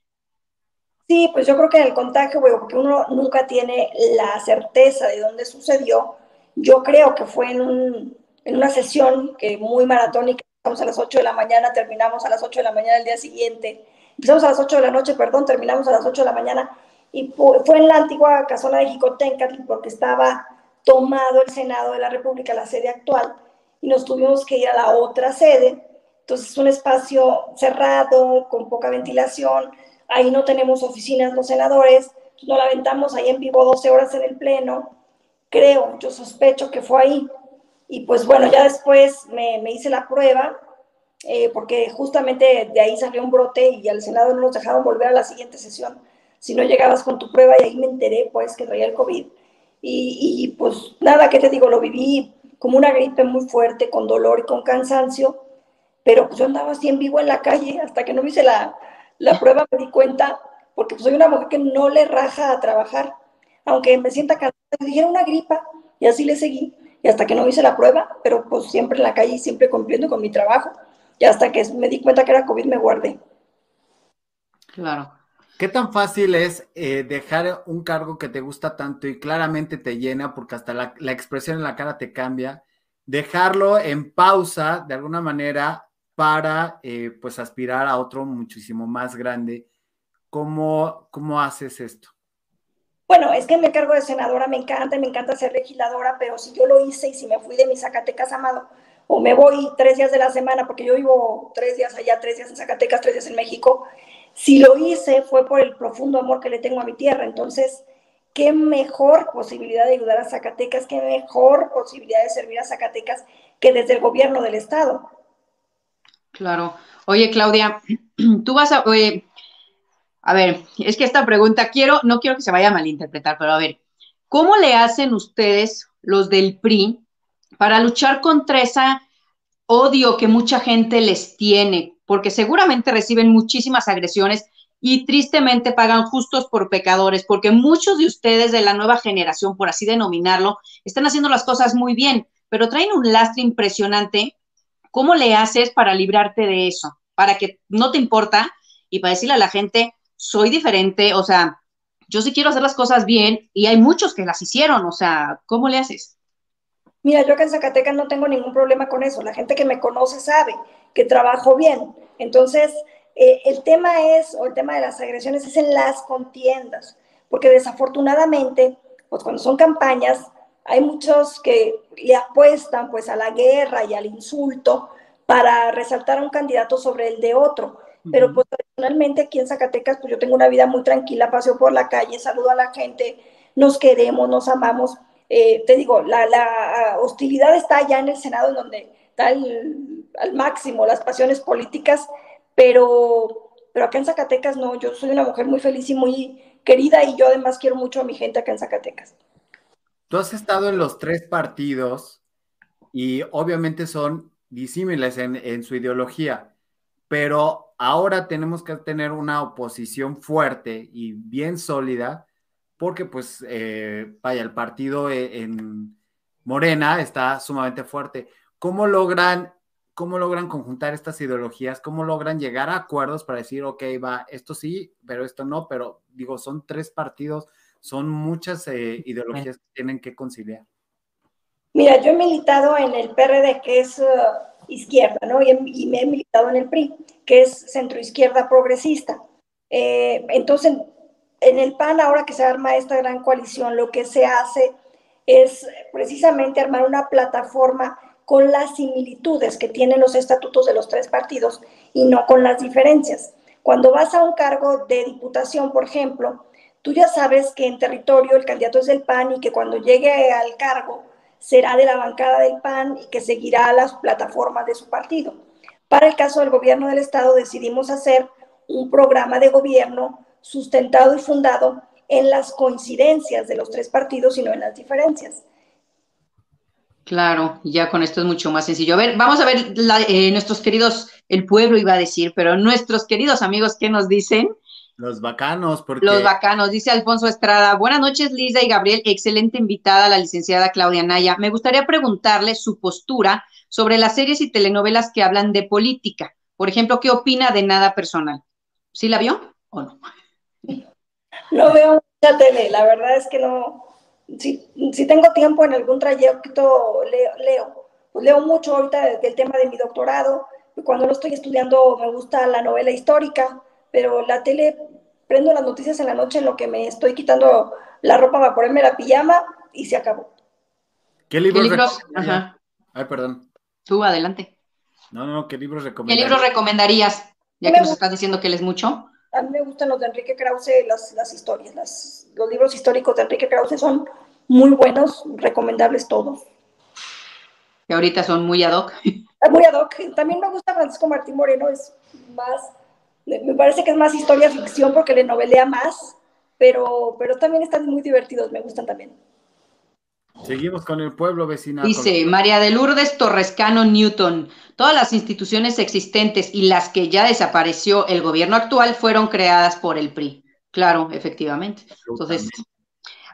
Sí, pues yo creo que el contagio, porque uno nunca tiene la certeza de dónde sucedió, yo creo que fue en, en una sesión que muy maratónica, a las 8 de la mañana, terminamos a las 8 de la mañana del día siguiente, empezamos a las 8 de la noche, perdón, terminamos a las 8 de la mañana, y fue en la antigua casona de Jicotencatl porque estaba tomado el Senado de la República, la sede actual, y nos tuvimos que ir a la otra sede. Entonces es un espacio cerrado, con poca ventilación, ahí no tenemos oficinas los senadores, nos la aventamos ahí en vivo 12 horas en el Pleno, creo, yo sospecho que fue ahí. Y pues bueno, ya después me, me hice la prueba, eh, porque justamente de ahí salió un brote y al Senado no nos dejaron volver a la siguiente sesión si no llegabas con tu prueba y ahí me enteré pues que traía el COVID. Y, y pues nada, ¿qué te digo? Lo viví como una gripe muy fuerte, con dolor y con cansancio, pero pues yo andaba así en vivo en la calle hasta que no me hice la, la prueba me di cuenta, porque pues soy una mujer que no le raja a trabajar, aunque me sienta cansada, dijera una gripa y así le seguí, y hasta que no hice la prueba, pero pues siempre en la calle y siempre cumpliendo con mi trabajo, y hasta que me di cuenta que era COVID me guardé. Claro. ¿Qué tan fácil es eh, dejar un cargo que te gusta tanto y claramente te llena, porque hasta la, expresión en la cara te cambia, dejarlo en pausa de alguna manera para eh, pues aspirar a otro muchísimo más grande? ¿Cómo, ¿Cómo haces esto? Bueno, es que me cargo de senadora me encanta, me encanta ser legisladora, pero si yo lo hice y si me fui de mi Zacatecas amado, o me voy tres días de la semana, porque yo vivo tres días allá, tres días en Zacatecas, tres días en México, si lo hice fue por el profundo amor que le tengo a mi tierra. Entonces, qué mejor posibilidad de ayudar a Zacatecas, qué mejor posibilidad de servir a Zacatecas que desde el gobierno del Estado. Claro. Oye, Claudia, [clears throat] tú vas a... a ver, es que esta pregunta quiero, no quiero que se vaya a malinterpretar, pero a ver, ¿cómo le hacen ustedes, los del PRI, para luchar contra esa odio que mucha gente les tiene, porque seguramente reciben muchísimas agresiones y tristemente pagan justos por pecadores, porque muchos de ustedes de la nueva generación, por así denominarlo, están haciendo las cosas muy bien, pero traen un lastre impresionante. ¿Cómo le haces para librarte de eso? Para que no te importa y para decirle a la gente, soy diferente, o sea, yo sí quiero hacer las cosas bien y hay muchos que las hicieron, o sea, ¿cómo le haces? Mira, yo acá en Zacatecas no tengo ningún problema con eso. La gente que me conoce sabe que trabajo bien. Entonces, eh, el tema es, o el tema de las agresiones es en las contiendas, porque desafortunadamente, pues cuando son campañas, hay muchos que le apuestan pues a la guerra y al insulto para resaltar a un candidato sobre el de otro. Pero pues personalmente aquí en Zacatecas, pues yo tengo una vida muy tranquila, paseo por la calle, saludo a la gente, nos queremos, nos amamos eh, te digo, la, la, hostilidad está allá en el Senado, en donde está al máximo las pasiones políticas, pero, pero acá en Zacatecas no, yo soy una mujer muy feliz y muy querida y yo además quiero mucho a mi gente acá en Zacatecas. Tú has estado en los tres partidos y obviamente son disímiles en, en su ideología, pero ahora tenemos que tener una oposición fuerte y bien sólida porque pues, eh, vaya, el partido e, en Morena está sumamente fuerte. ¿Cómo logran, ¿Cómo logran conjuntar estas ideologías? ¿Cómo logran llegar a acuerdos para decir, ok, va, esto sí, pero esto no? Pero digo, son tres partidos, son muchas eh, ideologías que tienen que conciliar. Mira, yo he militado en el PRD, que es uh, izquierda, ¿no? Y, me he militado en el PRI, que es centro izquierda progresista. Eh, entonces, en el PAN, ahora que se arma esta gran coalición, lo que se hace es precisamente armar una plataforma con las similitudes que tienen los estatutos de los tres partidos y no con las diferencias. Cuando vas a un cargo de diputación, por ejemplo, tú ya sabes que en territorio el candidato es del PAN y que cuando llegue al cargo será de la bancada del PAN y que seguirá las plataformas de su partido. Para el caso del gobierno del Estado decidimos hacer un programa de gobierno sustentado y fundado en las coincidencias de los tres partidos y no en las diferencias. Claro, ya con esto es mucho más sencillo. A ver, vamos a ver eh, nuestros queridos, el pueblo iba a decir, pero nuestros queridos amigos, ¿qué nos dicen? Los bacanos, porque... Los bacanos, dice Alfonso Estrada. Buenas noches, Lisa y Gabriel. Excelente invitada, la licenciada Claudia Naya. Me gustaría preguntarle su postura sobre las series y telenovelas que hablan de política. Por ejemplo, ¿qué opina de nada personal? ¿Sí la vio o no? No veo mucha tele, la verdad es que no. Si, si tengo tiempo en algún trayecto, leo. leo. Pues leo mucho ahorita del tema de mi doctorado. Cuando no estoy estudiando, me gusta la novela histórica, pero la tele, prendo las noticias en la noche en lo que me estoy quitando la ropa para ponerme la pijama y se acabó. ¿Qué libros? ¿Qué libros? Ajá. Ay, perdón. Tú, adelante. No, no, ¿qué libros ¿Qué recomendarías? libros recomendarías? Ya que nos gusta- estás diciendo que lees mucho. A mí me gustan los de Enrique Krause, las, las historias, las, los libros históricos de Enrique Krause son muy buenos, recomendables todos. que ahorita son muy ad hoc. Es muy ad hoc. También me gusta Francisco Martín Moreno, es más, me parece que es más historia ficción porque le novelea más, pero, pero también están muy divertidos, me gustan también. Seguimos con el pueblo vecina. Dice María de Lourdes Torrescano Newton, todas las instituciones existentes y las que ya desapareció el gobierno actual fueron creadas por el PRI. Claro, efectivamente. Entonces,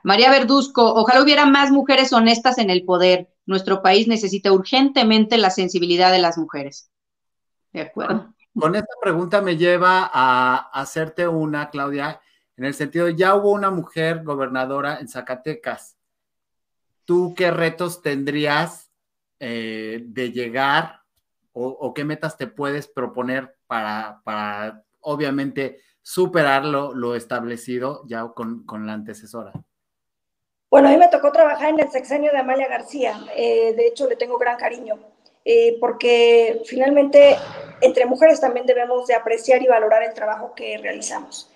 María Verduzco, ojalá hubiera más mujeres honestas en el poder. Nuestro país necesita urgentemente la sensibilidad de las mujeres. De acuerdo. Con esta pregunta me lleva a hacerte una, Claudia, en el sentido, ya hubo una mujer gobernadora en Zacatecas. ¿Tú qué retos tendrías eh, de llegar o, qué metas te puedes proponer para, para obviamente, superar lo, lo establecido ya con, con la antecesora? Bueno, a mí me tocó trabajar en el sexenio de Amalia García, eh, de hecho le tengo gran cariño, eh, porque finalmente entre mujeres también debemos de apreciar y valorar el trabajo que realizamos.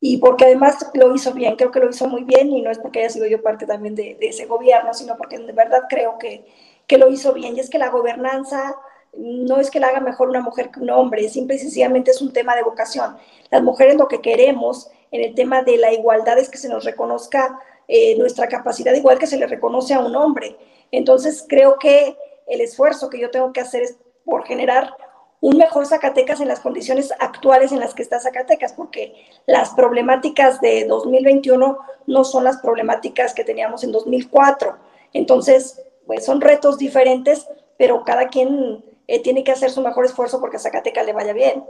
Y porque además lo hizo bien, creo que lo hizo muy bien y no es porque haya sido yo parte también de, ese gobierno, sino porque de verdad creo que, que lo hizo bien. Y es que la gobernanza no es que la haga mejor una mujer que un hombre, simple y sencillamente es un tema de vocación. Las mujeres lo que queremos en el tema de la igualdad es que se nos reconozca eh, nuestra capacidad igual que se le reconoce a un hombre. Entonces creo que el esfuerzo que yo tengo que hacer es por generar un mejor Zacatecas en las condiciones actuales en las que está Zacatecas, porque las problemáticas de 2021 no son las problemáticas que teníamos en 2004. Entonces, pues son retos diferentes, pero cada quien eh, tiene que hacer su mejor esfuerzo porque a Zacatecas le vaya bien.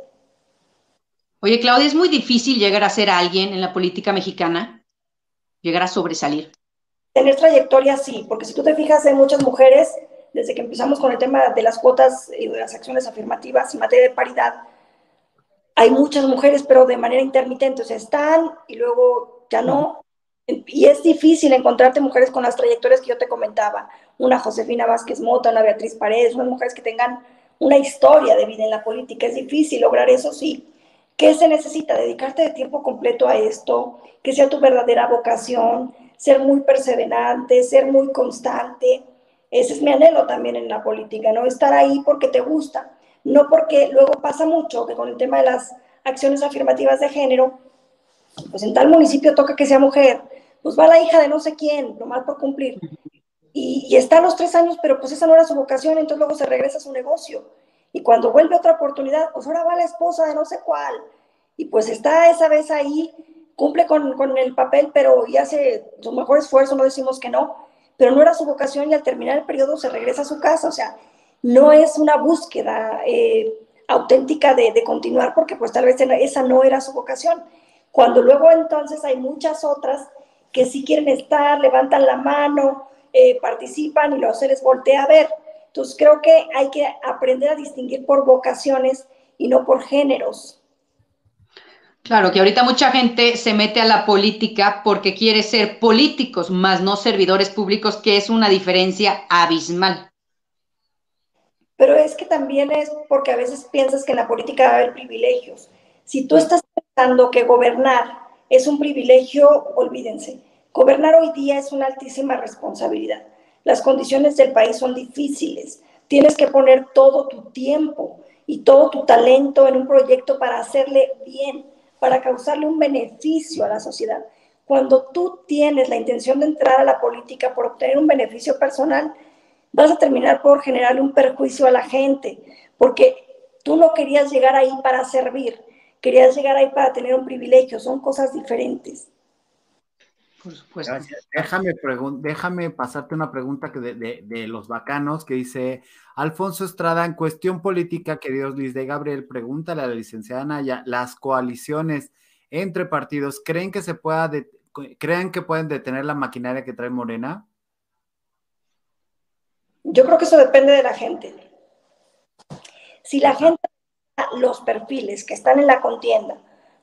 Oye, Claudia, es muy difícil llegar a ser alguien en la política mexicana, llegar a sobresalir. Tener trayectoria sí, porque si tú te fijas, hay muchas mujeres, desde que empezamos con el tema de las cuotas y de las acciones afirmativas en materia de paridad, hay muchas mujeres, pero de manera intermitente, o sea, están y luego ya no. Y es difícil encontrarte mujeres con las trayectorias que yo te comentaba. Una Josefina Vázquez Mota, una Beatriz Paredes, unas mujeres que tengan una historia de vida en la política. Es difícil lograr eso, sí. ¿Qué se necesita? Dedicarte de tiempo completo a esto, que sea tu verdadera vocación, ser muy perseverante, ser muy constante. Ese es mi anhelo también en la política, ¿no? Estar ahí porque te gusta, no porque luego pasa mucho que con el tema de las acciones afirmativas de género, pues en tal municipio toca que sea mujer, pues va la hija de no sé quién, nomás por cumplir. Y, está a los tres años, pero pues esa no era su vocación, entonces luego se regresa a su negocio. Y cuando vuelve otra oportunidad, pues ahora va la esposa de no sé cuál. Y pues está esa vez ahí, cumple con, con el papel, pero y hace su mejor esfuerzo, no decimos que no, pero no era su vocación y al terminar el periodo se regresa a su casa. O sea, no es una búsqueda eh, auténtica de, de, continuar porque pues tal vez esa no era su vocación. Cuando luego entonces hay muchas otras que sí quieren estar, levantan la mano, eh, participan y luego se les voltea a ver. Entonces creo que hay que aprender a distinguir por vocaciones y no por géneros. Claro, que ahorita mucha gente se mete a la política porque quiere ser políticos, más no servidores públicos, que es una diferencia abismal. Pero es que también es porque a veces piensas que en la política va a haber privilegios. Si tú estás pensando que gobernar es un privilegio, olvídense. Gobernar hoy día es una altísima responsabilidad. Las condiciones del país son difíciles. Tienes que poner todo tu tiempo y todo tu talento en un proyecto para hacerle bien, para causarle un beneficio a la sociedad. Cuando tú tienes la intención de entrar a la política por obtener un beneficio personal, vas a terminar por generarle un perjuicio a la gente, porque tú no querías llegar ahí para servir, querías llegar ahí para tener un privilegio, son cosas diferentes. Por supuesto. Déjame, déjame pasarte una pregunta que de, los bacanos que dice Alfonso Estrada, en cuestión política, queridos Luis de Gabriel, pregúntale a la licenciada Naya, las coaliciones entre partidos, ¿creen que se pueda, creen que pueden detener la maquinaria que trae Morena? Yo creo que eso depende de la gente. Si la gente, los perfiles que están en la contienda,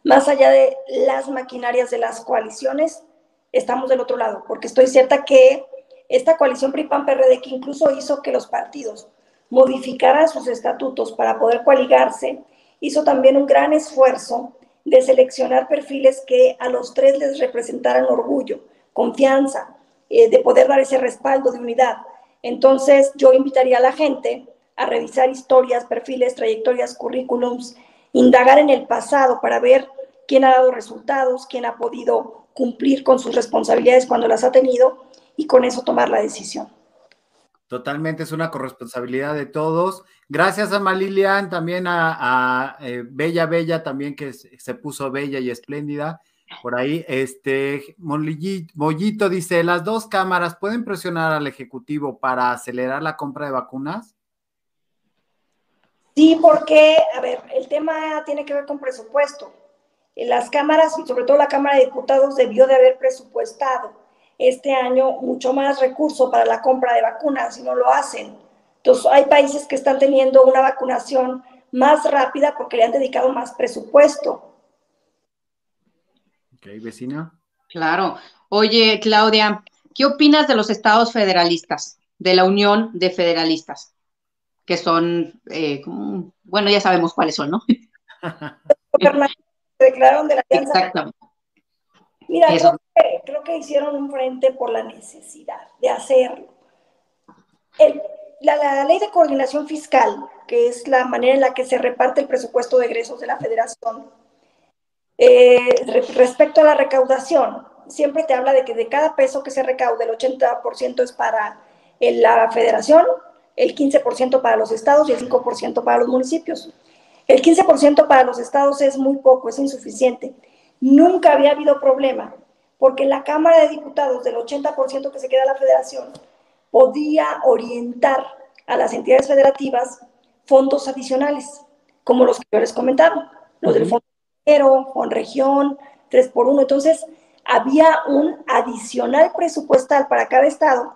más allá de las maquinarias de las coaliciones, estamos del otro lado, porque estoy cierta que esta coalición PRI-PAN-PRD, que incluso hizo que los partidos modificaran sus estatutos para poder coaligarse, hizo también un gran esfuerzo de seleccionar perfiles que a los tres les representaran orgullo, confianza, eh, de poder dar ese respaldo de unidad. Entonces, yo invitaría a la gente a revisar historias, perfiles, trayectorias, currículums, indagar en el pasado para ver quién ha dado resultados, quién ha podido cumplir con sus responsabilidades cuando las ha tenido y con eso tomar la decisión. Totalmente, es una corresponsabilidad de todos. Gracias a Malilian, también a, eh, Bella Bella, también que se puso bella y espléndida. Por ahí, este Mollito dice: ¿Las dos cámaras pueden presionar al Ejecutivo para acelerar la compra de vacunas? Sí, porque, a ver, el tema tiene que ver con presupuesto. Las cámaras, y sobre todo la Cámara de Diputados, debió de haber presupuestado este año mucho más recurso para la compra de vacunas y no lo hacen. Entonces, hay países que están teniendo una vacunación más rápida porque le han dedicado más presupuesto. Ok, vecina. Claro. Oye, Claudia, ¿qué opinas de los estados federalistas, de la Unión de Federalistas? Que son, eh, bueno, ya sabemos cuáles son, ¿no? [laughs] [laughs] declararon de la alianza. Exactamente. Mira, creo que, hicieron un frente por la necesidad de hacerlo. la, ley de coordinación fiscal, que es la manera en la que se reparte el presupuesto de egresos de la federación, eh, respecto a la recaudación, siempre te habla de que de cada peso que se recaude, el 80% es para la federación, el 15% para los estados y el 5% para los municipios. El 15% para los estados es muy poco, es insuficiente. Nunca había habido problema, porque la Cámara de Diputados del 80% que se queda la federación podía orientar a las entidades federativas fondos adicionales, como los que yo les comentaba, los del Fondo Fondo Región, 3 por 1. Entonces, había un adicional presupuestal para cada estado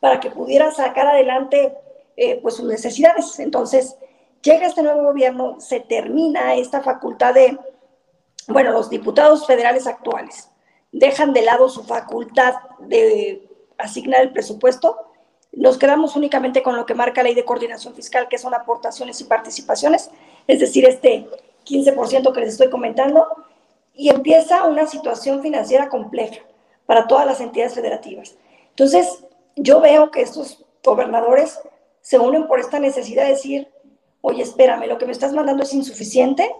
para que pudiera sacar adelante eh, pues sus necesidades. Entonces, llega este nuevo gobierno, se termina esta facultad de, bueno, los diputados federales actuales dejan de lado su facultad de asignar el presupuesto, nos quedamos únicamente con lo que marca la ley de coordinación fiscal, que son aportaciones y participaciones, es decir, este 15% que les estoy comentando, y empieza una situación financiera compleja para todas las entidades federativas. Entonces, yo veo que estos gobernadores se unen por esta necesidad de decir, oye, espérame, lo que me estás mandando es insuficiente.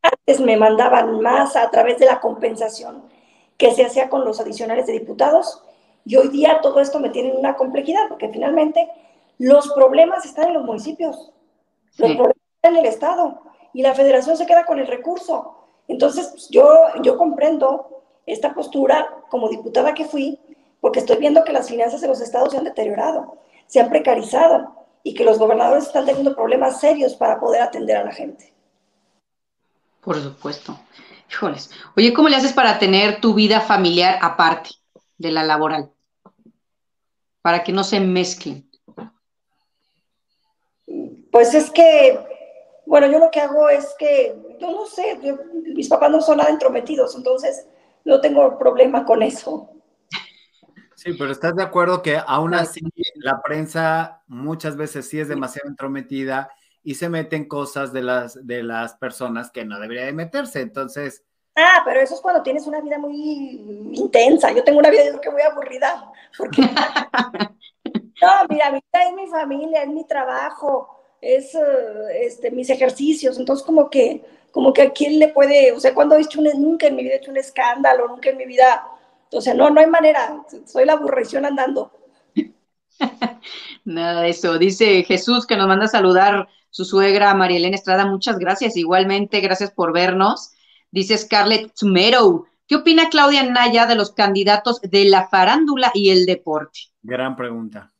Antes me mandaban más a través de la compensación que se hacía con los adicionales de diputados y hoy día todo esto me tiene una complejidad porque finalmente los problemas están en los municipios, los problemas están en el Estado y la federación se queda con el recurso. Entonces, pues, yo, yo comprendo esta postura como diputada que fui porque estoy viendo que las finanzas de los estados se han deteriorado, se han precarizado y que los gobernadores están teniendo problemas serios para poder atender a la gente. Por supuesto. Híjoles. Oye, ¿cómo le haces para tener tu vida familiar aparte de la laboral? Para que no se mezclen. Pues es que, bueno, yo lo que hago es que, yo no sé, mis papás no son nada entrometidos, entonces no tengo problema con eso. Sí, pero estás de acuerdo que aún así la prensa muchas veces sí es demasiado entrometida y se meten cosas de las, de las personas que no debería de meterse. Entonces. Ah, pero eso es cuando tienes una vida muy intensa. Yo tengo una vida que muy aburrida. Porque... [laughs] no, mira, mi vida es mi familia, es mi trabajo, es este, mis ejercicios. Entonces, como que, como que a quién le puede, o sea, cuando he hecho un, nunca en mi vida he hecho un escándalo, nunca en mi vida o sea, no, no hay manera, soy la aburrición andando. [laughs] Nada de eso. Dice Jesús que nos manda a saludar su suegra María Elena Estrada, muchas gracias. Igualmente, gracias por vernos. Dice Scarlett Tumero, ¿qué opina Claudia Naya de los candidatos de la farándula y el deporte? Gran pregunta.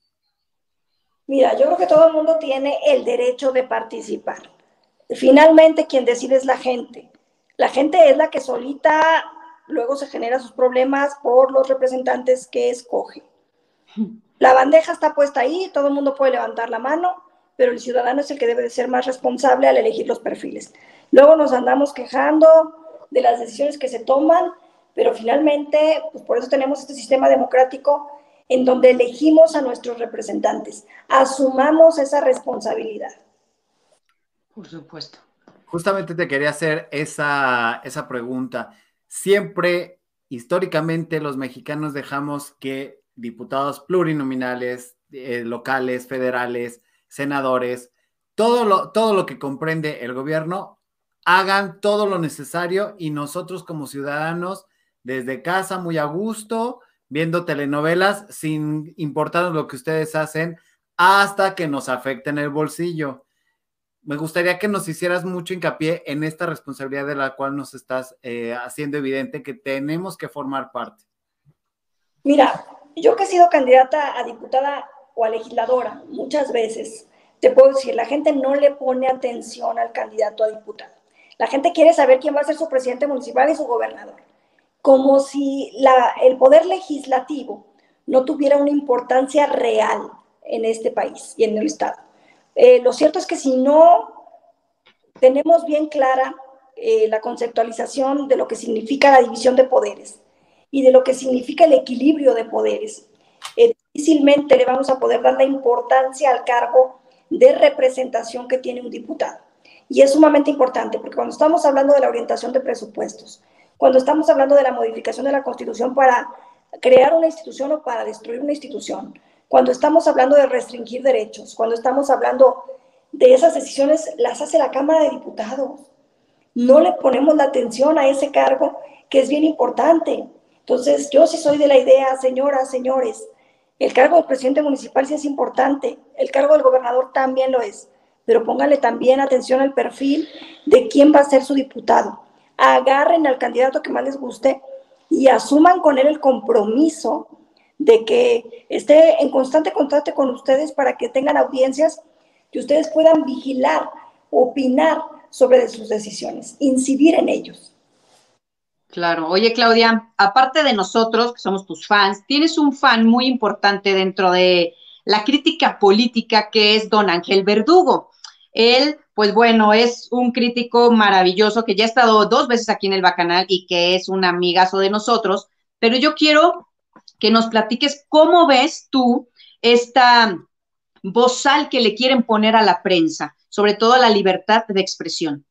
Mira, yo creo que todo el mundo tiene el derecho de participar. Finalmente, quien decide es la gente. La gente es la que solita luego se genera sus problemas por los representantes que escoge. [laughs] La bandeja está puesta ahí, todo el mundo puede levantar la mano, pero el ciudadano es el que debe de ser más responsable al elegir los perfiles. Luego nos andamos quejando de las decisiones que se toman, pero finalmente, pues por eso tenemos este sistema democrático en donde elegimos a nuestros representantes. Asumamos esa responsabilidad. Por supuesto. Justamente te quería hacer esa, esa pregunta. Siempre, históricamente, los mexicanos dejamos que diputados plurinominales, eh, locales, federales, senadores, todo lo, todo lo que comprende el gobierno, hagan todo lo necesario y nosotros como ciudadanos, desde casa, muy a gusto, viendo telenovelas, sin importar lo que ustedes hacen, hasta que nos afecten el bolsillo. Me gustaría que nos hicieras mucho hincapié en esta responsabilidad de la cual nos estás eh, haciendo evidente que tenemos que formar parte. Mira, yo que he sido candidata a diputada o a legisladora muchas veces, te puedo decir, la gente no le pone atención al candidato a diputado. La gente quiere saber quién va a ser su presidente municipal y su gobernador. Como si el poder legislativo no tuviera una importancia real en este país y en el Estado. Eh, lo cierto es que si no tenemos bien clara eh, la conceptualización de lo que significa la división de poderes y de lo que significa el equilibrio de poderes, eh, difícilmente le vamos a poder dar la importancia al cargo de representación que tiene un diputado. Y es sumamente importante porque cuando estamos hablando de la orientación de presupuestos, cuando estamos hablando de la modificación de la Constitución para crear una institución o para destruir una institución, cuando estamos hablando de restringir derechos, cuando estamos hablando de esas decisiones, las hace la Cámara de Diputados. No le ponemos la atención a ese cargo que es bien importante. Entonces, yo sí soy de la idea, señoras, señores, el cargo del presidente municipal sí es importante, el cargo del gobernador también lo es, pero póngale también atención al perfil de quién va a ser su diputado. Agarren al candidato que más les guste y asuman con él el compromiso de que esté en constante contacto con ustedes para que tengan audiencias que ustedes puedan vigilar, opinar sobre sus decisiones, incidir en ellos. Claro. Oye, Claudia, aparte de nosotros, que somos tus fans, tienes un fan muy importante dentro de la crítica política que es don Ángel Verdugo. Él, pues bueno, es un crítico maravilloso que ya ha estado dos veces aquí en el Bacanal y que es un amigazo de nosotros, pero yo quiero que nos platiques cómo ves tú esta bozal que le quieren poner a la prensa, sobre todo a la libertad de expresión.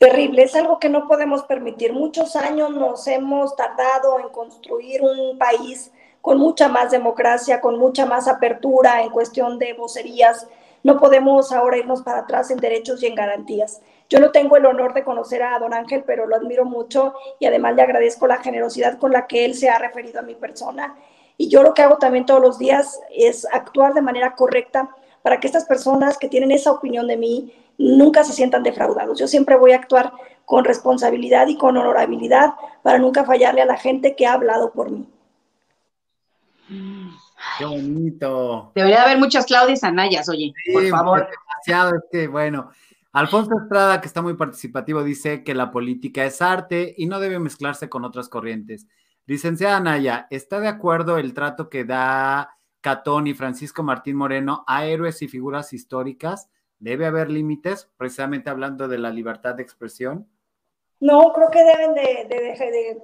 Terrible, es algo que no podemos permitir. Muchos años nos hemos tardado en construir un país con mucha más democracia, con mucha más apertura en cuestión de vocerías. No podemos ahora irnos para atrás en derechos y en garantías. Yo no tengo el honor de conocer a don Ángel, pero lo admiro mucho y además le agradezco la generosidad con la que él se ha referido a mi persona. Y yo lo que hago también todos los días es actuar de manera correcta para que estas personas que tienen esa opinión de mí nunca se sientan defraudados. Yo siempre voy a actuar con responsabilidad y con honorabilidad para nunca fallarle a la gente que ha hablado por mí. Qué bonito. Debería haber muchas Claudias Anayas, oye, por favor. Demasiado, es que bueno. Alfonso Estrada, que está muy participativo, dice que la política es arte y no debe mezclarse con otras corrientes. Licenciada Anaya, ¿está de acuerdo el trato que da Catón y Francisco Martín Moreno a héroes y figuras históricas? ¿Debe haber límites, precisamente hablando de la libertad de expresión? No, creo que deben de,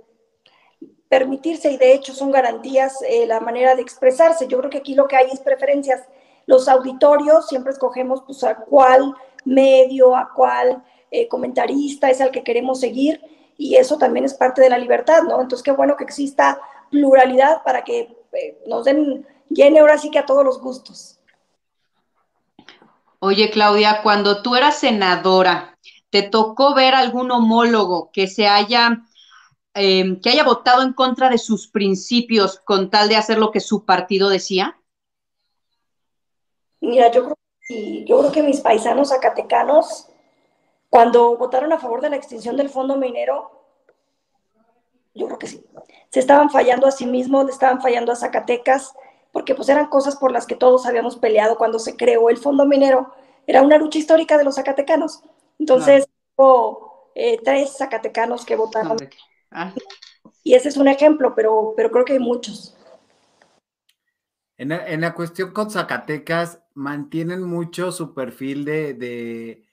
permitirse y de hecho son garantías eh, la manera de expresarse. Yo creo que aquí lo que hay es preferencias. Los auditorios siempre escogemos pues a cuál medio, a cuál eh, comentarista es al que queremos seguir y eso también es parte de la libertad, ¿no? Entonces, qué bueno que exista pluralidad para que eh, nos den, llene ahora sí que a todos los gustos. Oye, Claudia, cuando tú eras senadora, ¿te tocó ver algún homólogo que se haya, em, que haya votado en contra de sus principios con tal de hacer lo que su partido decía? Mira, yo creo y yo creo que mis paisanos zacatecanos, cuando votaron a favor de la extinción del fondo minero, yo creo que sí, se estaban fallando a sí mismos, le estaban fallando a Zacatecas, porque pues eran cosas por las que todos habíamos peleado cuando se creó el fondo minero, era una lucha histórica de los zacatecanos. Entonces, hubo eh, tres zacatecanos que votaron. Ah. Y ese es un ejemplo, pero, pero creo que hay muchos. En la, en la cuestión con Zacatecas, mantienen mucho su perfil de, de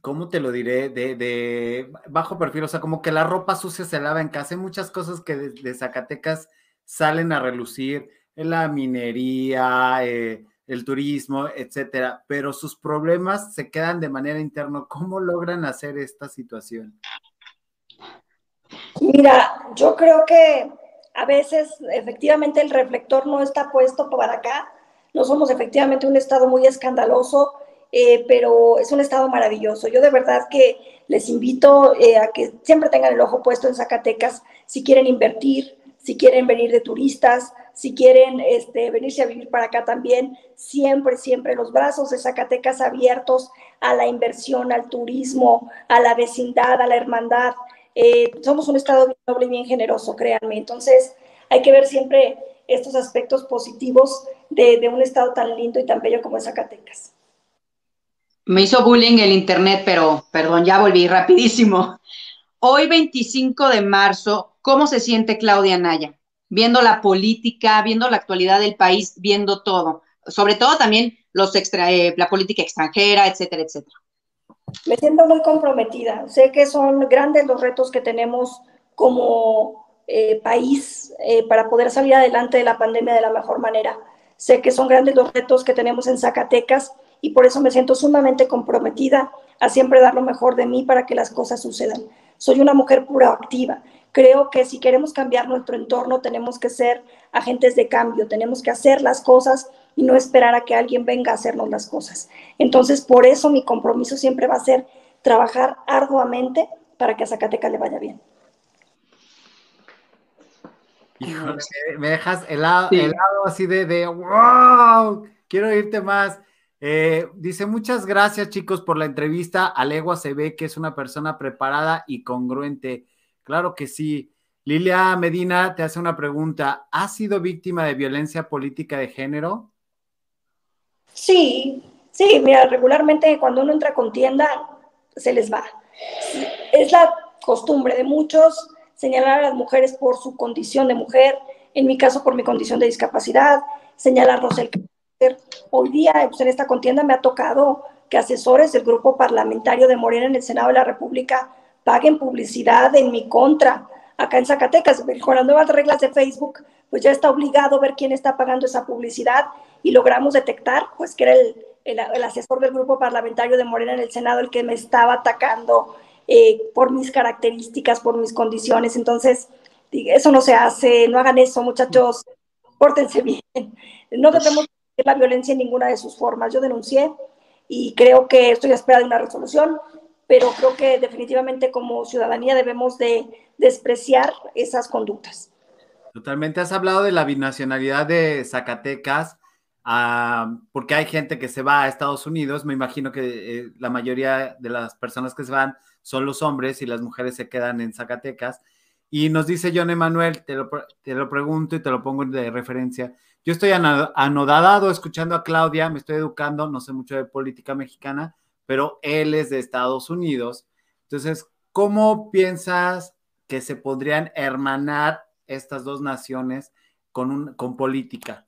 ¿cómo te lo diré? De, de, bajo perfil, o sea, como que la ropa sucia se lava en casa. Hay muchas cosas que de, Zacatecas salen a relucir, la minería, eh, el turismo, etcétera, pero sus problemas se quedan de manera interna. ¿Cómo logran hacer esta situación? Mira, yo creo que a veces efectivamente el reflector no está puesto para acá. No somos efectivamente un estado muy escandaloso, eh, pero es un estado maravilloso. Yo de verdad que les invito eh, a que siempre tengan el ojo puesto en Zacatecas si quieren invertir, si quieren venir de turistas, si quieren este, venirse a vivir para acá también, siempre, siempre los brazos de Zacatecas abiertos a la inversión, al turismo, a la vecindad, a la hermandad. Eh, somos un estado bien noble y bien generoso, créanme. Entonces, hay que ver siempre estos aspectos positivos de, de un estado tan lindo y tan bello como es Zacatecas. Me hizo bullying el internet, pero perdón, ya volví rapidísimo. Hoy 25 de marzo, ¿cómo se siente Claudia Naya? Viendo la política, viendo la actualidad del país, viendo todo, sobre todo también los extra, eh, la política extranjera, etcétera, etcétera. Me siento muy comprometida. Sé que son grandes los retos que tenemos como eh, país eh, para poder salir adelante de la pandemia de la mejor manera. Sé que son grandes los retos que tenemos en Zacatecas y por eso me siento sumamente comprometida a siempre dar lo mejor de mí para que las cosas sucedan soy una mujer proactiva. Creo que si queremos cambiar nuestro entorno, tenemos que ser agentes de cambio, tenemos que hacer las cosas y no esperar a que alguien venga a hacernos las cosas. Entonces, por eso mi compromiso siempre va a ser trabajar arduamente para que a Zacatecas le vaya bien. Híjole, me dejas helado, helado así de, de, wow, quiero irte más. Eh, dice, muchas gracias chicos por la entrevista. Alegua se ve que es una persona preparada y congruente. Claro que sí. Lilia Medina te hace una pregunta. ¿Has sido víctima de violencia política de género? Sí, sí, mira, regularmente cuando uno entra a contienda, se les va. Es la costumbre de muchos señalar a las mujeres por su condición de mujer, en mi caso por mi condición de discapacidad, señalarnos el Hoy día, pues, en esta contienda me ha tocado que asesores del grupo parlamentario de Morena en el Senado de la República paguen publicidad en mi contra acá en Zacatecas. Con las nuevas reglas de Facebook, pues ya está obligado a ver quién está pagando esa publicidad y logramos detectar, pues que era el, el, asesor del grupo parlamentario de Morena en el Senado el que me estaba atacando eh, por mis características, por mis condiciones. Entonces, eso no se hace, no hagan eso, muchachos, pórtense [laughs] bien. No debemos la violencia en ninguna de sus formas. Yo denuncié y creo que estoy a espera de una resolución, pero creo que definitivamente como ciudadanía debemos de despreciar esas conductas. Totalmente. Has hablado de la binacionalidad de Zacatecas, ah, porque hay gente que se va a Estados Unidos. Me imagino que eh, la mayoría de las personas que se van son los hombres y las mujeres se quedan en Zacatecas. Y nos dice John Emanuel, te lo, te lo pregunto y te lo pongo de referencia. Yo estoy anodadado escuchando a Claudia, me estoy educando, no sé mucho de política mexicana, pero él es de Estados Unidos. Entonces, ¿cómo piensas que se podrían hermanar estas dos naciones con, un, con política?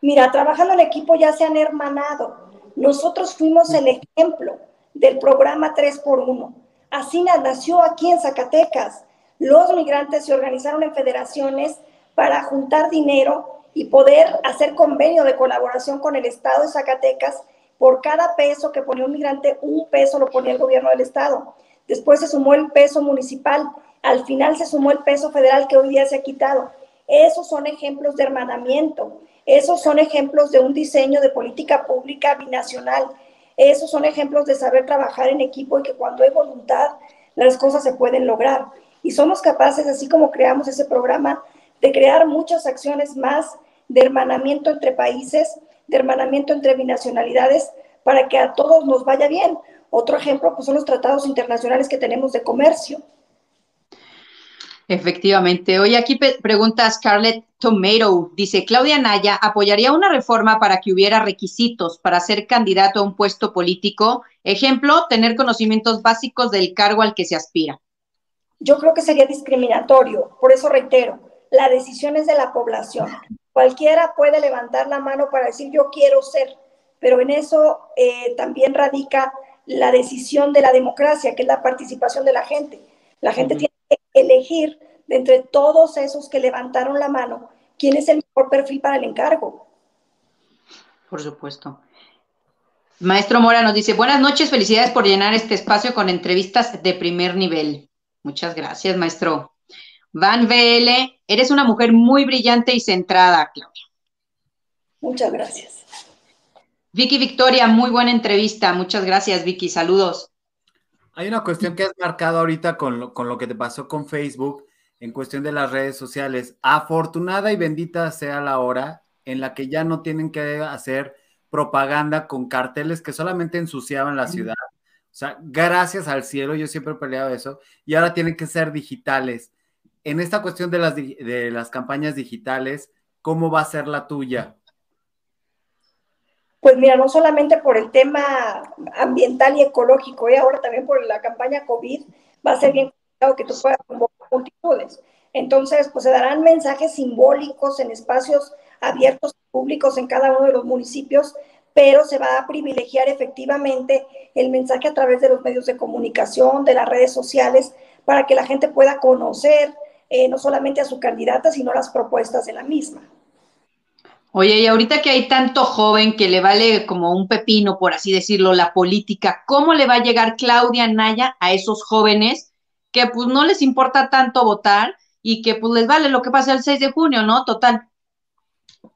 Mira, trabajando en equipo ya se han hermanado. Nosotros fuimos el ejemplo del programa 3x1. Así nació aquí en Zacatecas. Los migrantes se organizaron en federaciones para juntar dinero y poder hacer convenio de colaboración con el Estado de Zacatecas. Por cada peso que ponía un migrante, un peso lo ponía el gobierno del Estado. Después se sumó el peso municipal. Al final se sumó el peso federal que hoy día se ha quitado. Esos son ejemplos de hermanamiento. Esos son ejemplos de un diseño de política pública binacional. Esos son ejemplos de saber trabajar en equipo y que cuando hay voluntad, las cosas se pueden lograr. Y somos capaces, así como creamos ese programa, de crear muchas acciones más de hermanamiento entre países, de hermanamiento entre binacionalidades para que a todos nos vaya bien. Otro ejemplo pues, son los tratados internacionales que tenemos de comercio. Efectivamente. Hoy aquí pregunta Scarlett Tomato. Dice, Claudia Naya apoyaría una reforma para que hubiera requisitos para ser candidato a un puesto político. Ejemplo, tener conocimientos básicos del cargo al que se aspira. Yo creo que sería discriminatorio. Por eso reitero, la decisión es de la población. Cualquiera puede levantar la mano para decir yo quiero ser, pero en eso eh, también radica la decisión de la democracia, que es la participación de la gente. La gente tiene que elegir de entre todos esos que levantaron la mano quién es el mejor perfil para el encargo. Por supuesto. Maestro Mora nos dice, buenas noches, felicidades por llenar este espacio con entrevistas de primer nivel. Muchas gracias, maestro. Van VL, eres una mujer muy brillante y centrada, Claudia. Muchas gracias. Vicky Victoria, muy buena entrevista. Muchas gracias, Vicky. Saludos. Hay una cuestión que has marcado ahorita con lo, con lo que te pasó con Facebook en cuestión de las redes sociales. Afortunada y bendita sea la hora en la que ya no tienen que hacer propaganda con carteles que solamente ensuciaban la ciudad. O sea, gracias al cielo, yo siempre he peleado eso, y ahora tienen que ser digitales. En esta cuestión de las, de las campañas digitales, ¿cómo va a ser la tuya? Pues mira, no solamente por el tema ambiental y ecológico, y ¿eh? ahora también por la campaña COVID, va a ser bien complicado que tú puedas convocar multitudes. Entonces, pues se darán mensajes simbólicos en espacios abiertos públicos en cada uno de los municipios, pero se va a privilegiar efectivamente el mensaje a través de los medios de comunicación, de las redes sociales, para que la gente pueda conocer eh, no solamente a su candidata, sino las propuestas de la misma. Oye, y ahorita que hay tanto joven que le vale como un pepino, por así decirlo, la política, ¿cómo le va a llegar Claudia Naya a esos jóvenes que pues no les importa tanto votar y que pues les vale lo que pasa el 6 de junio, ¿no? Total.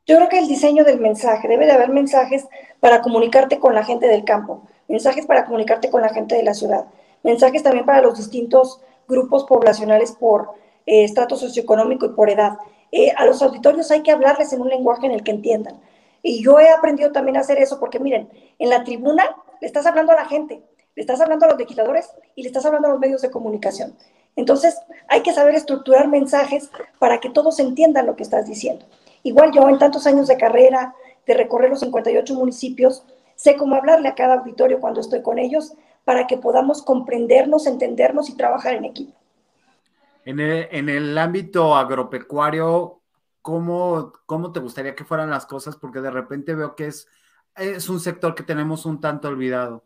Yo creo que el diseño del mensaje, debe de haber mensajes para comunicarte con la gente del campo, mensajes para comunicarte con la gente de la ciudad, mensajes también para los distintos grupos poblacionales por eh, estrato socioeconómico y por edad. Eh, a los auditorios hay que hablarles en un lenguaje en el que entiendan. Y yo he aprendido también a hacer eso porque miren, en la tribuna le estás hablando a la gente, le estás hablando a los legisladores y le estás hablando a los medios de comunicación. Entonces hay que saber estructurar mensajes para que todos entiendan lo que estás diciendo. Igual yo en tantos años de carrera, de recorrer los 58 municipios, sé cómo hablarle a cada auditorio cuando estoy con ellos para que podamos comprendernos, entendernos y trabajar en equipo. En el, ámbito agropecuario, ¿cómo, ¿cómo te gustaría que fueran las cosas? Porque de repente veo que es, es un sector que tenemos un tanto olvidado.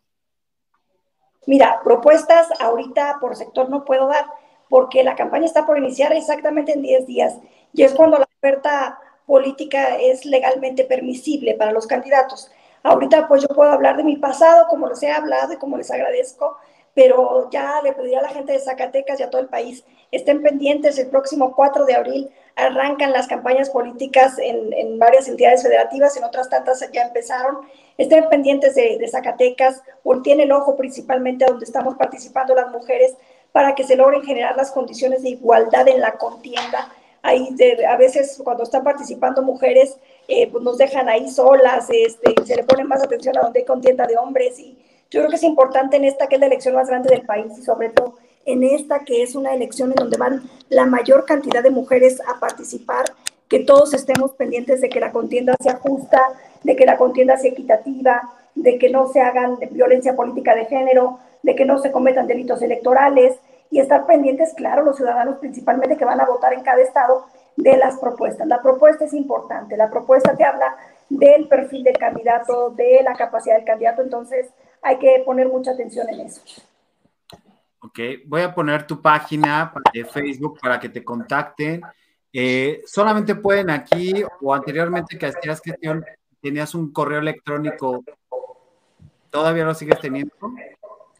Mira, propuestas ahorita por sector no puedo dar, porque la campaña está por iniciar exactamente en 10 días y es cuando la oferta política es legalmente permisible para los candidatos. Ahorita pues yo puedo hablar de mi pasado, como les he hablado y como les agradezco, pero ya le pediría a la gente de Zacatecas y a todo el país, estén pendientes, el próximo 4 de abril arrancan las campañas políticas en, varias entidades federativas, en otras tantas ya empezaron, estén pendientes de, de Zacatecas, volteen el ojo principalmente a donde estamos participando las mujeres para que se logren generar las condiciones de igualdad en la contienda. Ahí a veces cuando están participando mujeres, eh, pues nos dejan ahí solas, este, se le pone más atención a donde hay contienda de hombres y yo creo que es importante en esta que es la elección más grande del país y sobre todo en esta que es una elección en donde van la mayor cantidad de mujeres a participar, que todos estemos pendientes de que la contienda sea justa, de que la contienda sea equitativa, de que no se hagan violencia política de género, de que no se cometan delitos electorales y estar pendientes, claro, los ciudadanos principalmente que van a votar en cada estado de las propuestas. La propuesta es importante, la propuesta te habla del perfil del candidato, de la capacidad del candidato, entonces hay que poner mucha atención en eso. Ok, voy a poner tu página de Facebook para que te contacten. Eh, solamente pueden aquí o anteriormente que hacías gestión, tenías un correo electrónico, ¿todavía lo sigues teniendo?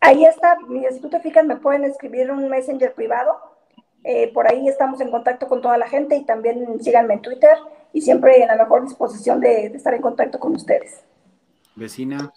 Ahí está, si tú te fijas, me pueden escribir un messenger privado. Eh, por ahí estamos en contacto con toda la gente y también síganme en Twitter y siempre en la mejor disposición de estar en contacto con ustedes. Vecina.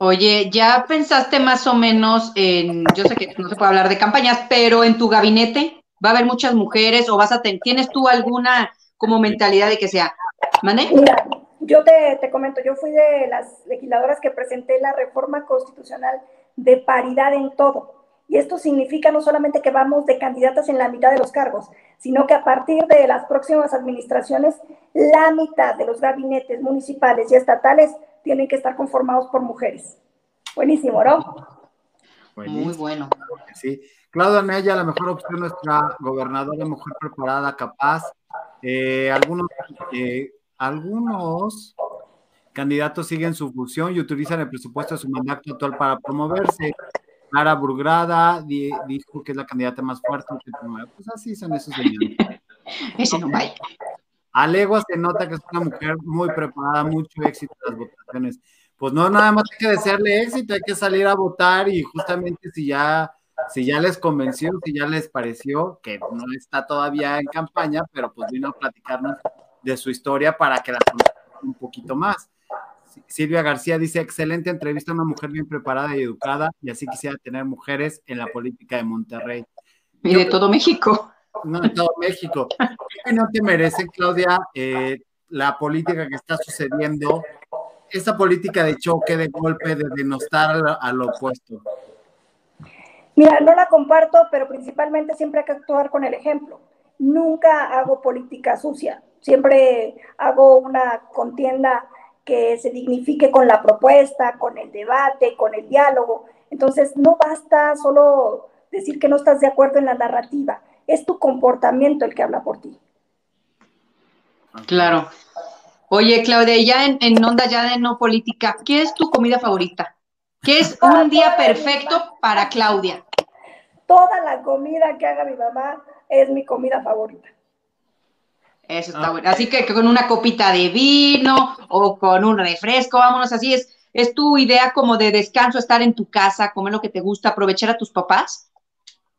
Oye, ¿ya pensaste más o menos en, yo sé que no se puede hablar de campañas, pero en tu gabinete va a haber muchas mujeres o vas a tener, ¿tienes tú alguna como mentalidad de que sea? ¿Mane? Mira, yo te, te comento, yo fui de las legisladoras que presenté la reforma constitucional de paridad en todo. Y esto significa no solamente que vamos de candidatas en la mitad de los cargos, sino que a partir de las próximas administraciones, la mitad de los gabinetes municipales y estatales tienen que estar conformados por mujeres. Buenísimo, ¿no? Muy bueno. Sí. Claudia Naya, la mejor opción, nuestra gobernadora, mujer preparada, capaz. Eh, algunos, eh, algunos candidatos siguen su función y utilizan el presupuesto de su mandato actual para promoverse. Clara Burgrada dijo que es la candidata más fuerte. Pues así son esos señores. [laughs] Ese no vaya. A legua se nota que es una mujer muy preparada, mucho éxito en las votaciones. Pues no, nada más hay que desearle éxito, hay que salir a votar y justamente si ya, si ya les convenció, si ya les pareció, que no está todavía en campaña, pero pues vino a platicarnos de su historia para que la conozcan un poquito más. Silvia García dice, excelente entrevista, una mujer bien preparada y educada, y así quisiera tener mujeres en la política de Monterrey. Y de todo México. No, de todo México. ¿Qué no te merece, Claudia, eh, la política que está sucediendo, esa política de choque, de golpe, de denostar a lo opuesto? Mira, no la comparto, pero principalmente siempre hay que actuar con el ejemplo. Nunca hago política sucia, siempre hago una contienda que se dignifique con la propuesta, con el debate, con el diálogo. Entonces, no basta solo decir que no estás de acuerdo en la narrativa, es tu comportamiento el que habla por ti. Claro. Oye, Claudia, ya en, en onda ya de no política, ¿qué es tu comida favorita? ¿Qué es un día perfecto para Claudia? Toda la comida que haga mi mamá es mi comida favorita. Eso está bueno. Así que con una copita de vino o con un refresco, vámonos así. ¿Es, ¿Es tu idea como de descanso, estar en tu casa, comer lo que te gusta, aprovechar a tus papás?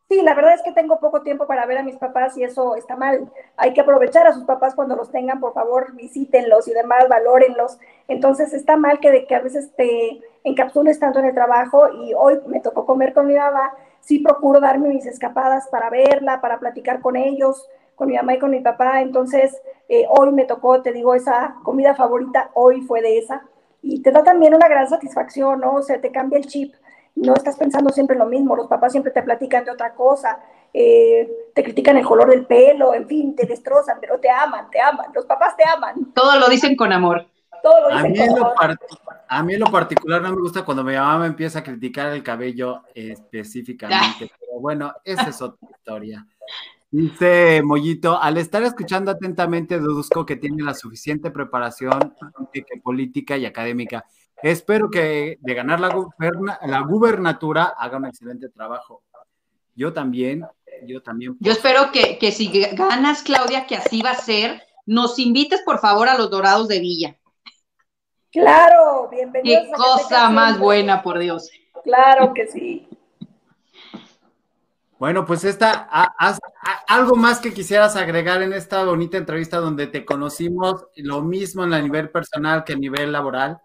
Sí, la verdad es que tengo poco tiempo para ver a mis papás y eso está mal. Hay que aprovechar a sus papás cuando los tengan, por favor, visítenlos y demás, valórenlos. Entonces está mal que, de, que a veces te encapsules tanto en el trabajo y hoy me tocó comer con mi mamá. Sí procuro darme mis escapadas para verla, para platicar con ellos, con mi mamá y con mi papá. Entonces, eh, hoy me tocó, te digo, esa comida favorita, hoy fue de esa. Y te da también una gran satisfacción, ¿no? O sea, te cambia el chip. No estás pensando siempre lo mismo. Los papás siempre te platican de otra cosa. Eh, te critican el color del pelo, en fin, te destrozan, pero te aman, te aman. Los papás te aman. Todo lo dicen con amor. Todo lo A dicen mí, con en lo amor. a mí en lo particular no me gusta cuando mi mamá me empieza a criticar el cabello específicamente, [laughs] pero bueno, esa es otra historia. Dice Mollito, al estar escuchando atentamente, deduzco que tiene la suficiente preparación política y académica. Espero que de ganar la, guberna- la gubernatura haga un excelente trabajo. Yo también, yo también. Yo espero que, que si ganas, Claudia, que así va a ser, nos invites por favor a los Dorados de Villa. Claro, bienvenidos. Qué cosa más siempre. buena, por Dios. Claro que sí. Bueno, pues esta, a- haz- a- algo más que quisieras agregar en esta bonita entrevista donde te conocimos, lo mismo en a nivel personal que a nivel laboral.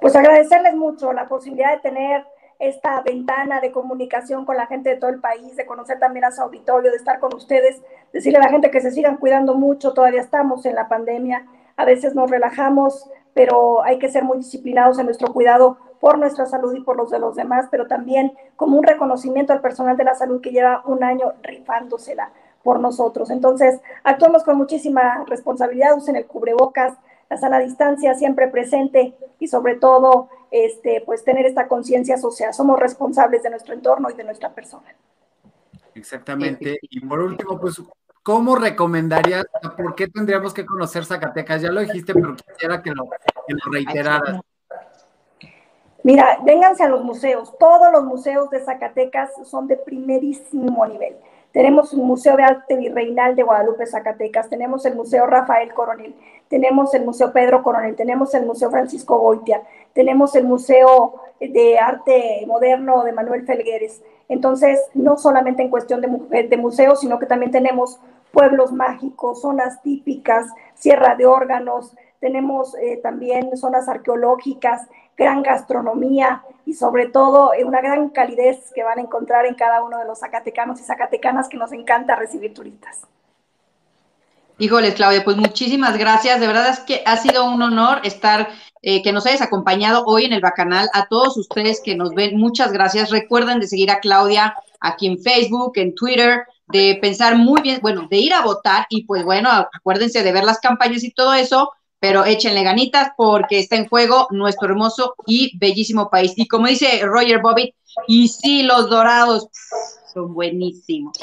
Pues agradecerles mucho la posibilidad de tener esta ventana de comunicación con la gente de todo el país, de conocer también a su auditorio, de estar con ustedes, decirle a la gente que se sigan cuidando mucho, todavía estamos en la pandemia, a veces nos relajamos, pero hay que ser muy disciplinados en nuestro cuidado por nuestra salud y por los de los demás, pero también como un reconocimiento al personal de la salud que lleva un año rifándosela por nosotros. Entonces, actuamos con muchísima responsabilidad, usen el cubrebocas, la sana distancia siempre presente y sobre todo, este, pues tener esta conciencia social. Somos responsables de nuestro entorno y de nuestra persona. Exactamente. Y por último, pues, ¿cómo recomendarías, por qué tendríamos que conocer Zacatecas? Ya lo dijiste, pero quisiera que lo, que lo reiteraras. Mira, vénganse a los museos. Todos los museos de Zacatecas son de primerísimo nivel. Tenemos un Museo de Arte Virreinal de Guadalupe, Zacatecas, tenemos el Museo Rafael Coronel, tenemos el Museo Pedro Coronel, tenemos el Museo Francisco Goitia, tenemos el Museo de Arte Moderno de Manuel Felgueres. Entonces, no solamente en cuestión de, de museos, sino que también tenemos pueblos mágicos, zonas típicas, sierra de órganos, tenemos eh, también zonas arqueológicas, gran gastronomía y sobre todo eh, una gran calidez que van a encontrar en cada uno de los zacatecanos y zacatecanas que nos encanta recibir turistas. Híjoles, Claudia, pues muchísimas gracias. De verdad es que ha sido un honor estar, eh, que nos hayas acompañado hoy en el Bacanal. A todos ustedes que nos ven, muchas gracias. Recuerden de seguir a Claudia aquí en Facebook, en Twitter, de pensar muy bien, bueno, de ir a votar y pues bueno, acuérdense de ver las campañas y todo eso, pero échenle ganitas porque está en juego nuestro hermoso y bellísimo país. Y como dice Roger Bobbitt, y sí, los dorados son buenísimos.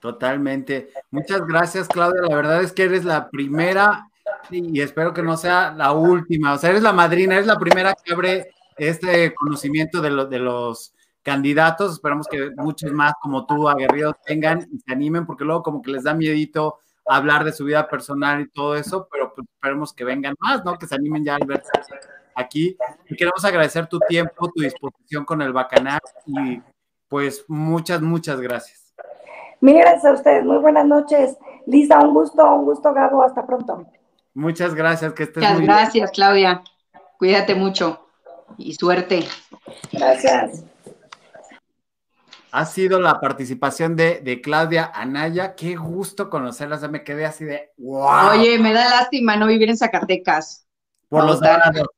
Totalmente. Muchas gracias, Claudia. La verdad es que eres la primera y espero que no sea la última. O sea, eres la madrina, eres la primera que abre este conocimiento de, de los candidatos. Esperamos que muchos más como tú, aguerridos, tengan y se animen, porque luego como que les da miedito hablar de su vida personal y todo eso, pero pues esperemos que vengan más, ¿no? Que se animen ya al verse aquí. Y queremos agradecer tu tiempo, tu disposición con el Bacanal y pues muchas, muchas gracias. Mil gracias a ustedes. Muy buenas noches. Lisa, un gusto, un gusto, Gabo. Hasta pronto. Muchas gracias, que estés Muchas gracias, Claudia. Cuídate mucho y suerte. Gracias. Ha sido la participación de, Claudia Anaya. Qué gusto conocerla. O me quedé así de wow. Oye, me da lástima no vivir en Zacatecas. Por los dorados.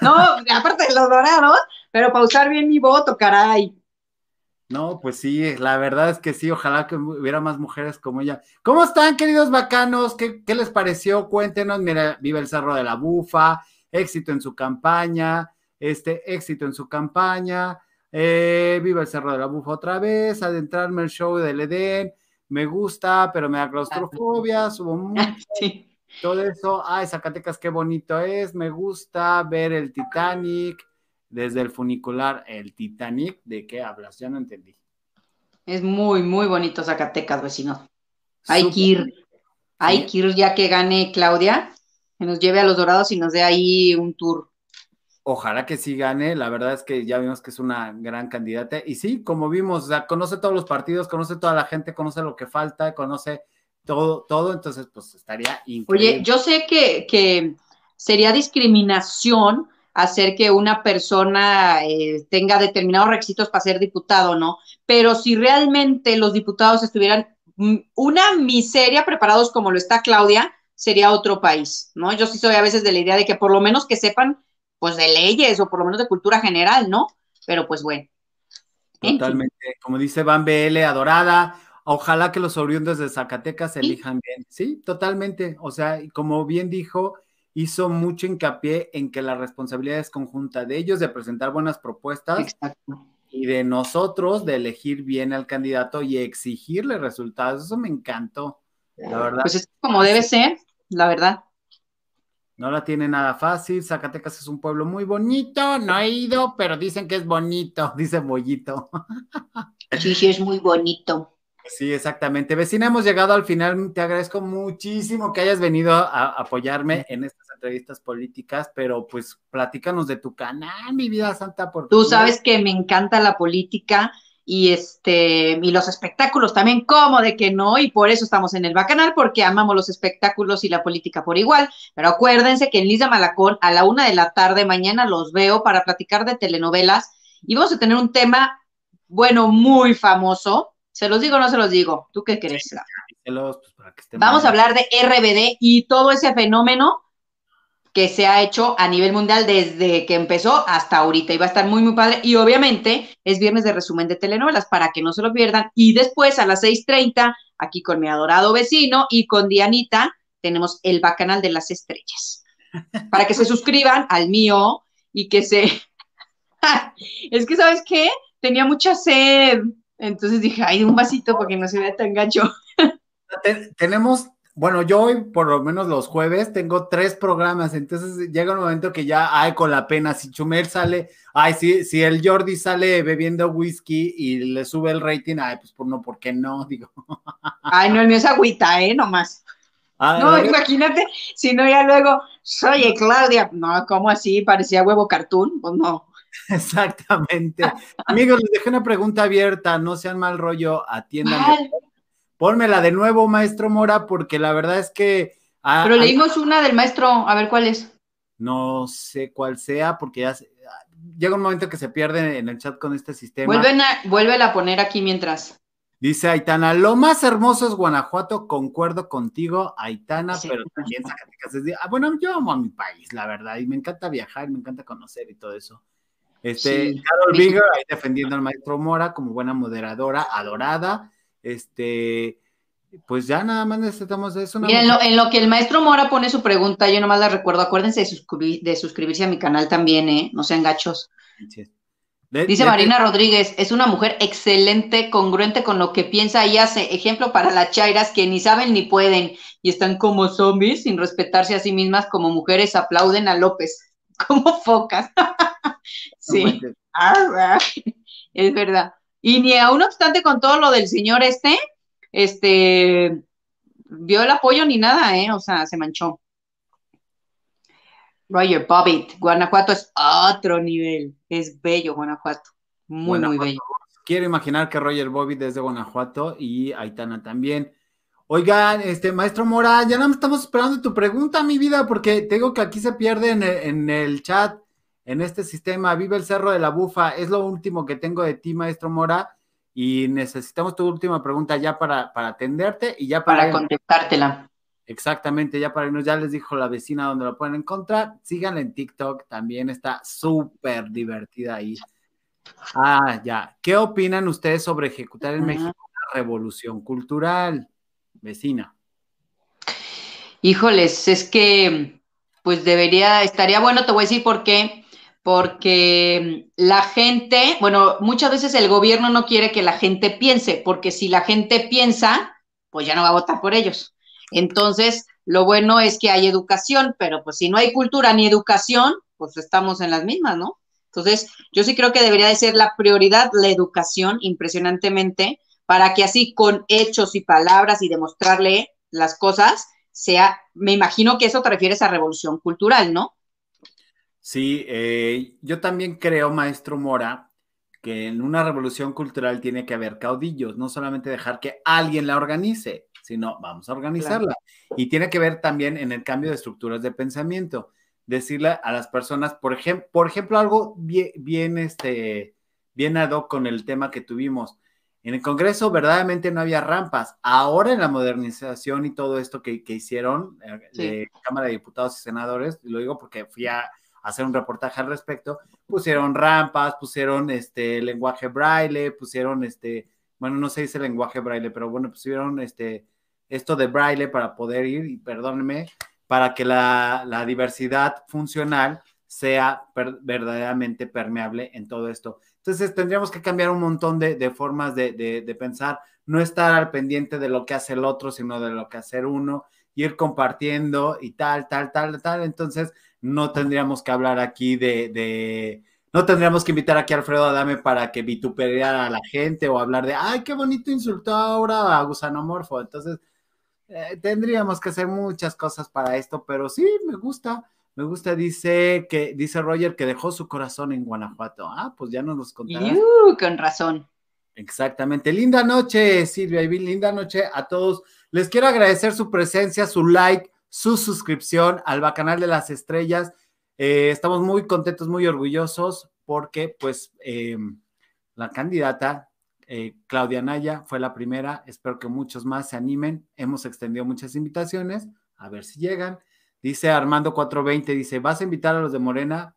No, aparte de los dorados, pero para usar bien mi voto, caray. No, pues sí, la verdad es que sí, ojalá que hubiera más mujeres como ella. ¿Cómo están, queridos bacanos? ¿Qué, les pareció? Cuéntenos, mira, vive el Cerro de la Bufa, éxito en su campaña, este, éxito en su campaña, eh, vive el Cerro de la Bufa otra vez, adentrarme el show del Edén, me gusta, pero me da claustrofobia, subo [laughs] mucho. Todo eso, ay, Zacatecas, qué bonito es, me gusta ver el Titanic, desde el funicular el Titanic. ¿De qué hablas? Ya no entendí. Es muy, muy bonito Zacatecas, vecino. Hay que ir, hay que ir ya que gane Claudia, que nos lleve a los Dorados y nos dé ahí un tour. Ojalá que sí gane, la verdad es que ya vimos que es una gran candidata. Y sí, como vimos, o sea, conoce todos los partidos, conoce toda la gente, conoce lo que falta, conoce todo, todo, entonces pues estaría increíble. Oye, yo sé que, que sería discriminación hacer que una persona eh, tenga determinados requisitos para ser diputado, ¿no? Pero si realmente los diputados estuvieran mm, una miseria preparados como lo está Claudia, sería otro país, ¿no? Yo sí soy a veces de la idea de que por lo menos que sepan, pues, de leyes o por lo menos de cultura general, ¿no? Pero pues bueno. Totalmente. Como dice Van BL, adorada. Ojalá que los oriundos de Zacatecas se elijan bien. Sí, totalmente. O sea, como bien dijo, hizo mucho hincapié en que la responsabilidad es conjunta de ellos de presentar buenas propuestas y de nosotros de elegir bien al candidato y exigirle resultados. Eso me encantó, la verdad. Pues es como debe ser, la verdad. No la tiene nada fácil. Zacatecas es un pueblo muy bonito. No he ido, pero dicen que es bonito, [laughs] dice Bollito. Sí, sí, es muy bonito. Sí, exactamente. Vecina, hemos llegado al final. Te agradezco muchísimo que hayas venido a apoyarme en estas entrevistas políticas, pero pues platícanos de tu canal, mi vida santa. Por Tú sabes que me encanta la política y este y los espectáculos también, ¿cómo de que no? Y por eso estamos en el Bacanal, porque amamos los espectáculos y la política por igual. Pero acuérdense que en Lisa Malacón a la una de la tarde mañana los veo para platicar de telenovelas y vamos a tener un tema, bueno, muy famoso ¿Se los digo o no se los digo? ¿Tú qué crees? Pues, Vamos a hablar de RBD y todo ese fenómeno que se ha hecho a nivel mundial desde que empezó hasta ahorita. Y va a estar muy, muy padre. Y obviamente es viernes de resumen de telenovelas para que no se lo pierdan. Y después a las 6:30, aquí con mi adorado vecino y con Dianita, tenemos el Bacanal de las Estrellas. Para que se suscriban al mío y que se. [laughs] es que, ¿sabes qué? Tenía mucha sed entonces dije, ay, un vasito porque no se vea tan gacho. tenemos, bueno, yo hoy, por lo menos los jueves, tengo tres programas, entonces llega un momento que ya, ay, con la pena, si Chumel sale, ay, si, si el Jordi sale bebiendo whisky y le sube el rating, ay, pues por no, ¿por qué no? [laughs] Digo. Ay, no, el mío es agüita, ¿eh? Nomás. Ah, no, imagínate, si no, ya luego, soy Claudia, no, ¿cómo así? Parecía huevo cartoon, pues no. [laughs] Exactamente. Amigos, les dejé una pregunta abierta, no sean mal rollo, atiendan. Pónmela de nuevo, maestro Mora, porque la verdad es que... Ah, Pero leímos una del maestro, a ver cuál es. No sé cuál sea, porque ya llega un momento que se pierde en el chat con este sistema. Vuelven a, poner aquí mientras. Dice Aitana, lo más hermoso es Guanajuato, concuerdo contigo, Aitana, pero también Zacatecas es ah, bueno, yo amo a mi país, la verdad, y me encanta viajar, me encanta conocer y todo eso. Este, Carol Bigger ahí defendiendo al maestro Mora como buena moderadora, adorada. Este, pues ya nada más necesitamos eso. Mira, en lo, que el maestro Mora pone su pregunta, yo nomás la recuerdo, acuérdense de, suscribirse a mi canal también, ¿eh? No sean gachos. Dice Marina Rodríguez, es una mujer excelente, congruente con lo que piensa y hace. Ejemplo para las chairas que ni saben ni pueden y están como zombies sin respetarse a sí mismas como mujeres, aplauden a López [laughs] como focas. [laughs] sí, [laughs] es verdad. Y ni aún obstante con todo lo del señor este, este, vio el apoyo ni nada, ¿eh? O sea, se manchó. Roger Bobbitt, Guanajuato es otro nivel, es bello Guanajuato, muy, muy bello. Quiero imaginar que Roger Bobbitt es de Guanajuato y Aitana también. Oigan, este maestro Mora, ya no estamos esperando tu pregunta, mi vida, porque tengo que aquí se pierde en el, chat, en este sistema. Vive el Cerro de la Bufa, es lo último que tengo de ti, maestro Mora, y necesitamos tu última pregunta ya para, para atenderte y ya para, para contestártela. Exactamente, ya para irnos, ya les dijo la vecina dónde lo pueden encontrar. Síganla en TikTok, también está súper divertida ahí. Ah, ya. ¿Qué opinan ustedes sobre ejecutar en México una revolución cultural, vecina? Híjoles, es que, pues debería, estaría bueno, te voy a decir por qué. Porque la gente, bueno, muchas veces el gobierno no quiere que la gente piense, porque si la gente piensa, pues ya no va a votar por ellos. Entonces, lo bueno es que hay educación, pero pues si no hay cultura ni educación, pues estamos en las mismas, ¿no? Entonces, yo sí creo que debería de ser la prioridad la educación, impresionantemente, para que así con hechos y palabras y demostrarle las cosas, sea, me imagino que eso te refieres a revolución cultural, ¿no? Sí, eh, yo también creo, maestro Mora, que en una revolución cultural tiene que haber caudillos, no solamente dejar que alguien la organice sino vamos a organizarla. Y tiene que ver también en el cambio de estructuras de pensamiento. Decirle a las personas, por, ejemplo, por ejemplo, algo bien, bien, este, bien ad hoc con el tema que tuvimos. En el Congreso verdaderamente no había rampas. Ahora en la modernización y todo esto que, hicieron eh, de Cámara de Diputados y Senadores, lo digo porque fui a hacer un reportaje al respecto, pusieron rampas, pusieron este lenguaje braille, pusieron este, bueno, no se dice lenguaje braille, pero bueno, pusieron este esto de braille para poder ir, y perdónenme, para que la, diversidad funcional sea verdaderamente permeable en todo esto. Entonces tendríamos que cambiar un montón de, formas de, pensar, no estar al pendiente de lo que hace el otro, sino de lo que hace uno, ir compartiendo y tal, tal, tal, tal. Entonces no tendríamos que hablar aquí de, no tendríamos que invitar aquí a Alfredo Adame para que vituperara a la gente o hablar de, ay, qué bonito insultó ahora a Gusanomorfo. Entonces, eh, tendríamos que hacer muchas cosas para esto, pero sí, me gusta. Me gusta, dice que dice Roger que dejó su corazón en Guanajuato. Ah, pues ya nos los contarás. con razón. Exactamente. Linda noche, Silvia y linda noche a todos. Les quiero agradecer su presencia, su like, su suscripción al canal de las estrellas. Eh, estamos muy contentos, muy orgullosos porque pues eh, la candidata eh, Claudia Naya fue la primera, espero que muchos más se animen. Hemos extendido muchas invitaciones, a ver si llegan. Dice Armando 420, dice, ¿vas a invitar a los de Morena?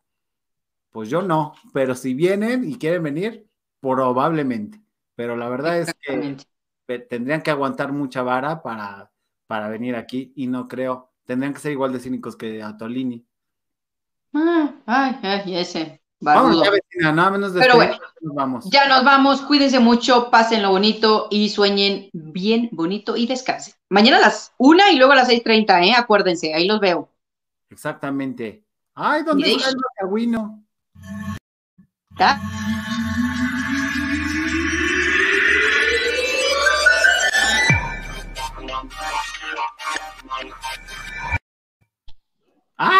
Pues yo no, pero si vienen y quieren venir, probablemente. Pero la verdad es que tendrían que aguantar mucha vara para, para venir aquí y no creo. Tendrían que ser igual de cínicos que Atolini. Ah, ay, ay, ese. Vamos ya, vecina, nada menos de Pero bueno, nos vamos. ya nos vamos. Cuídense mucho, pasen lo bonito y sueñen bien bonito y descansen. Mañana a las una y luego a las 6:30, ¿eh? Acuérdense, ahí los veo. Exactamente. Ay, ¿dónde está el cagüino? ¿Está? Ah!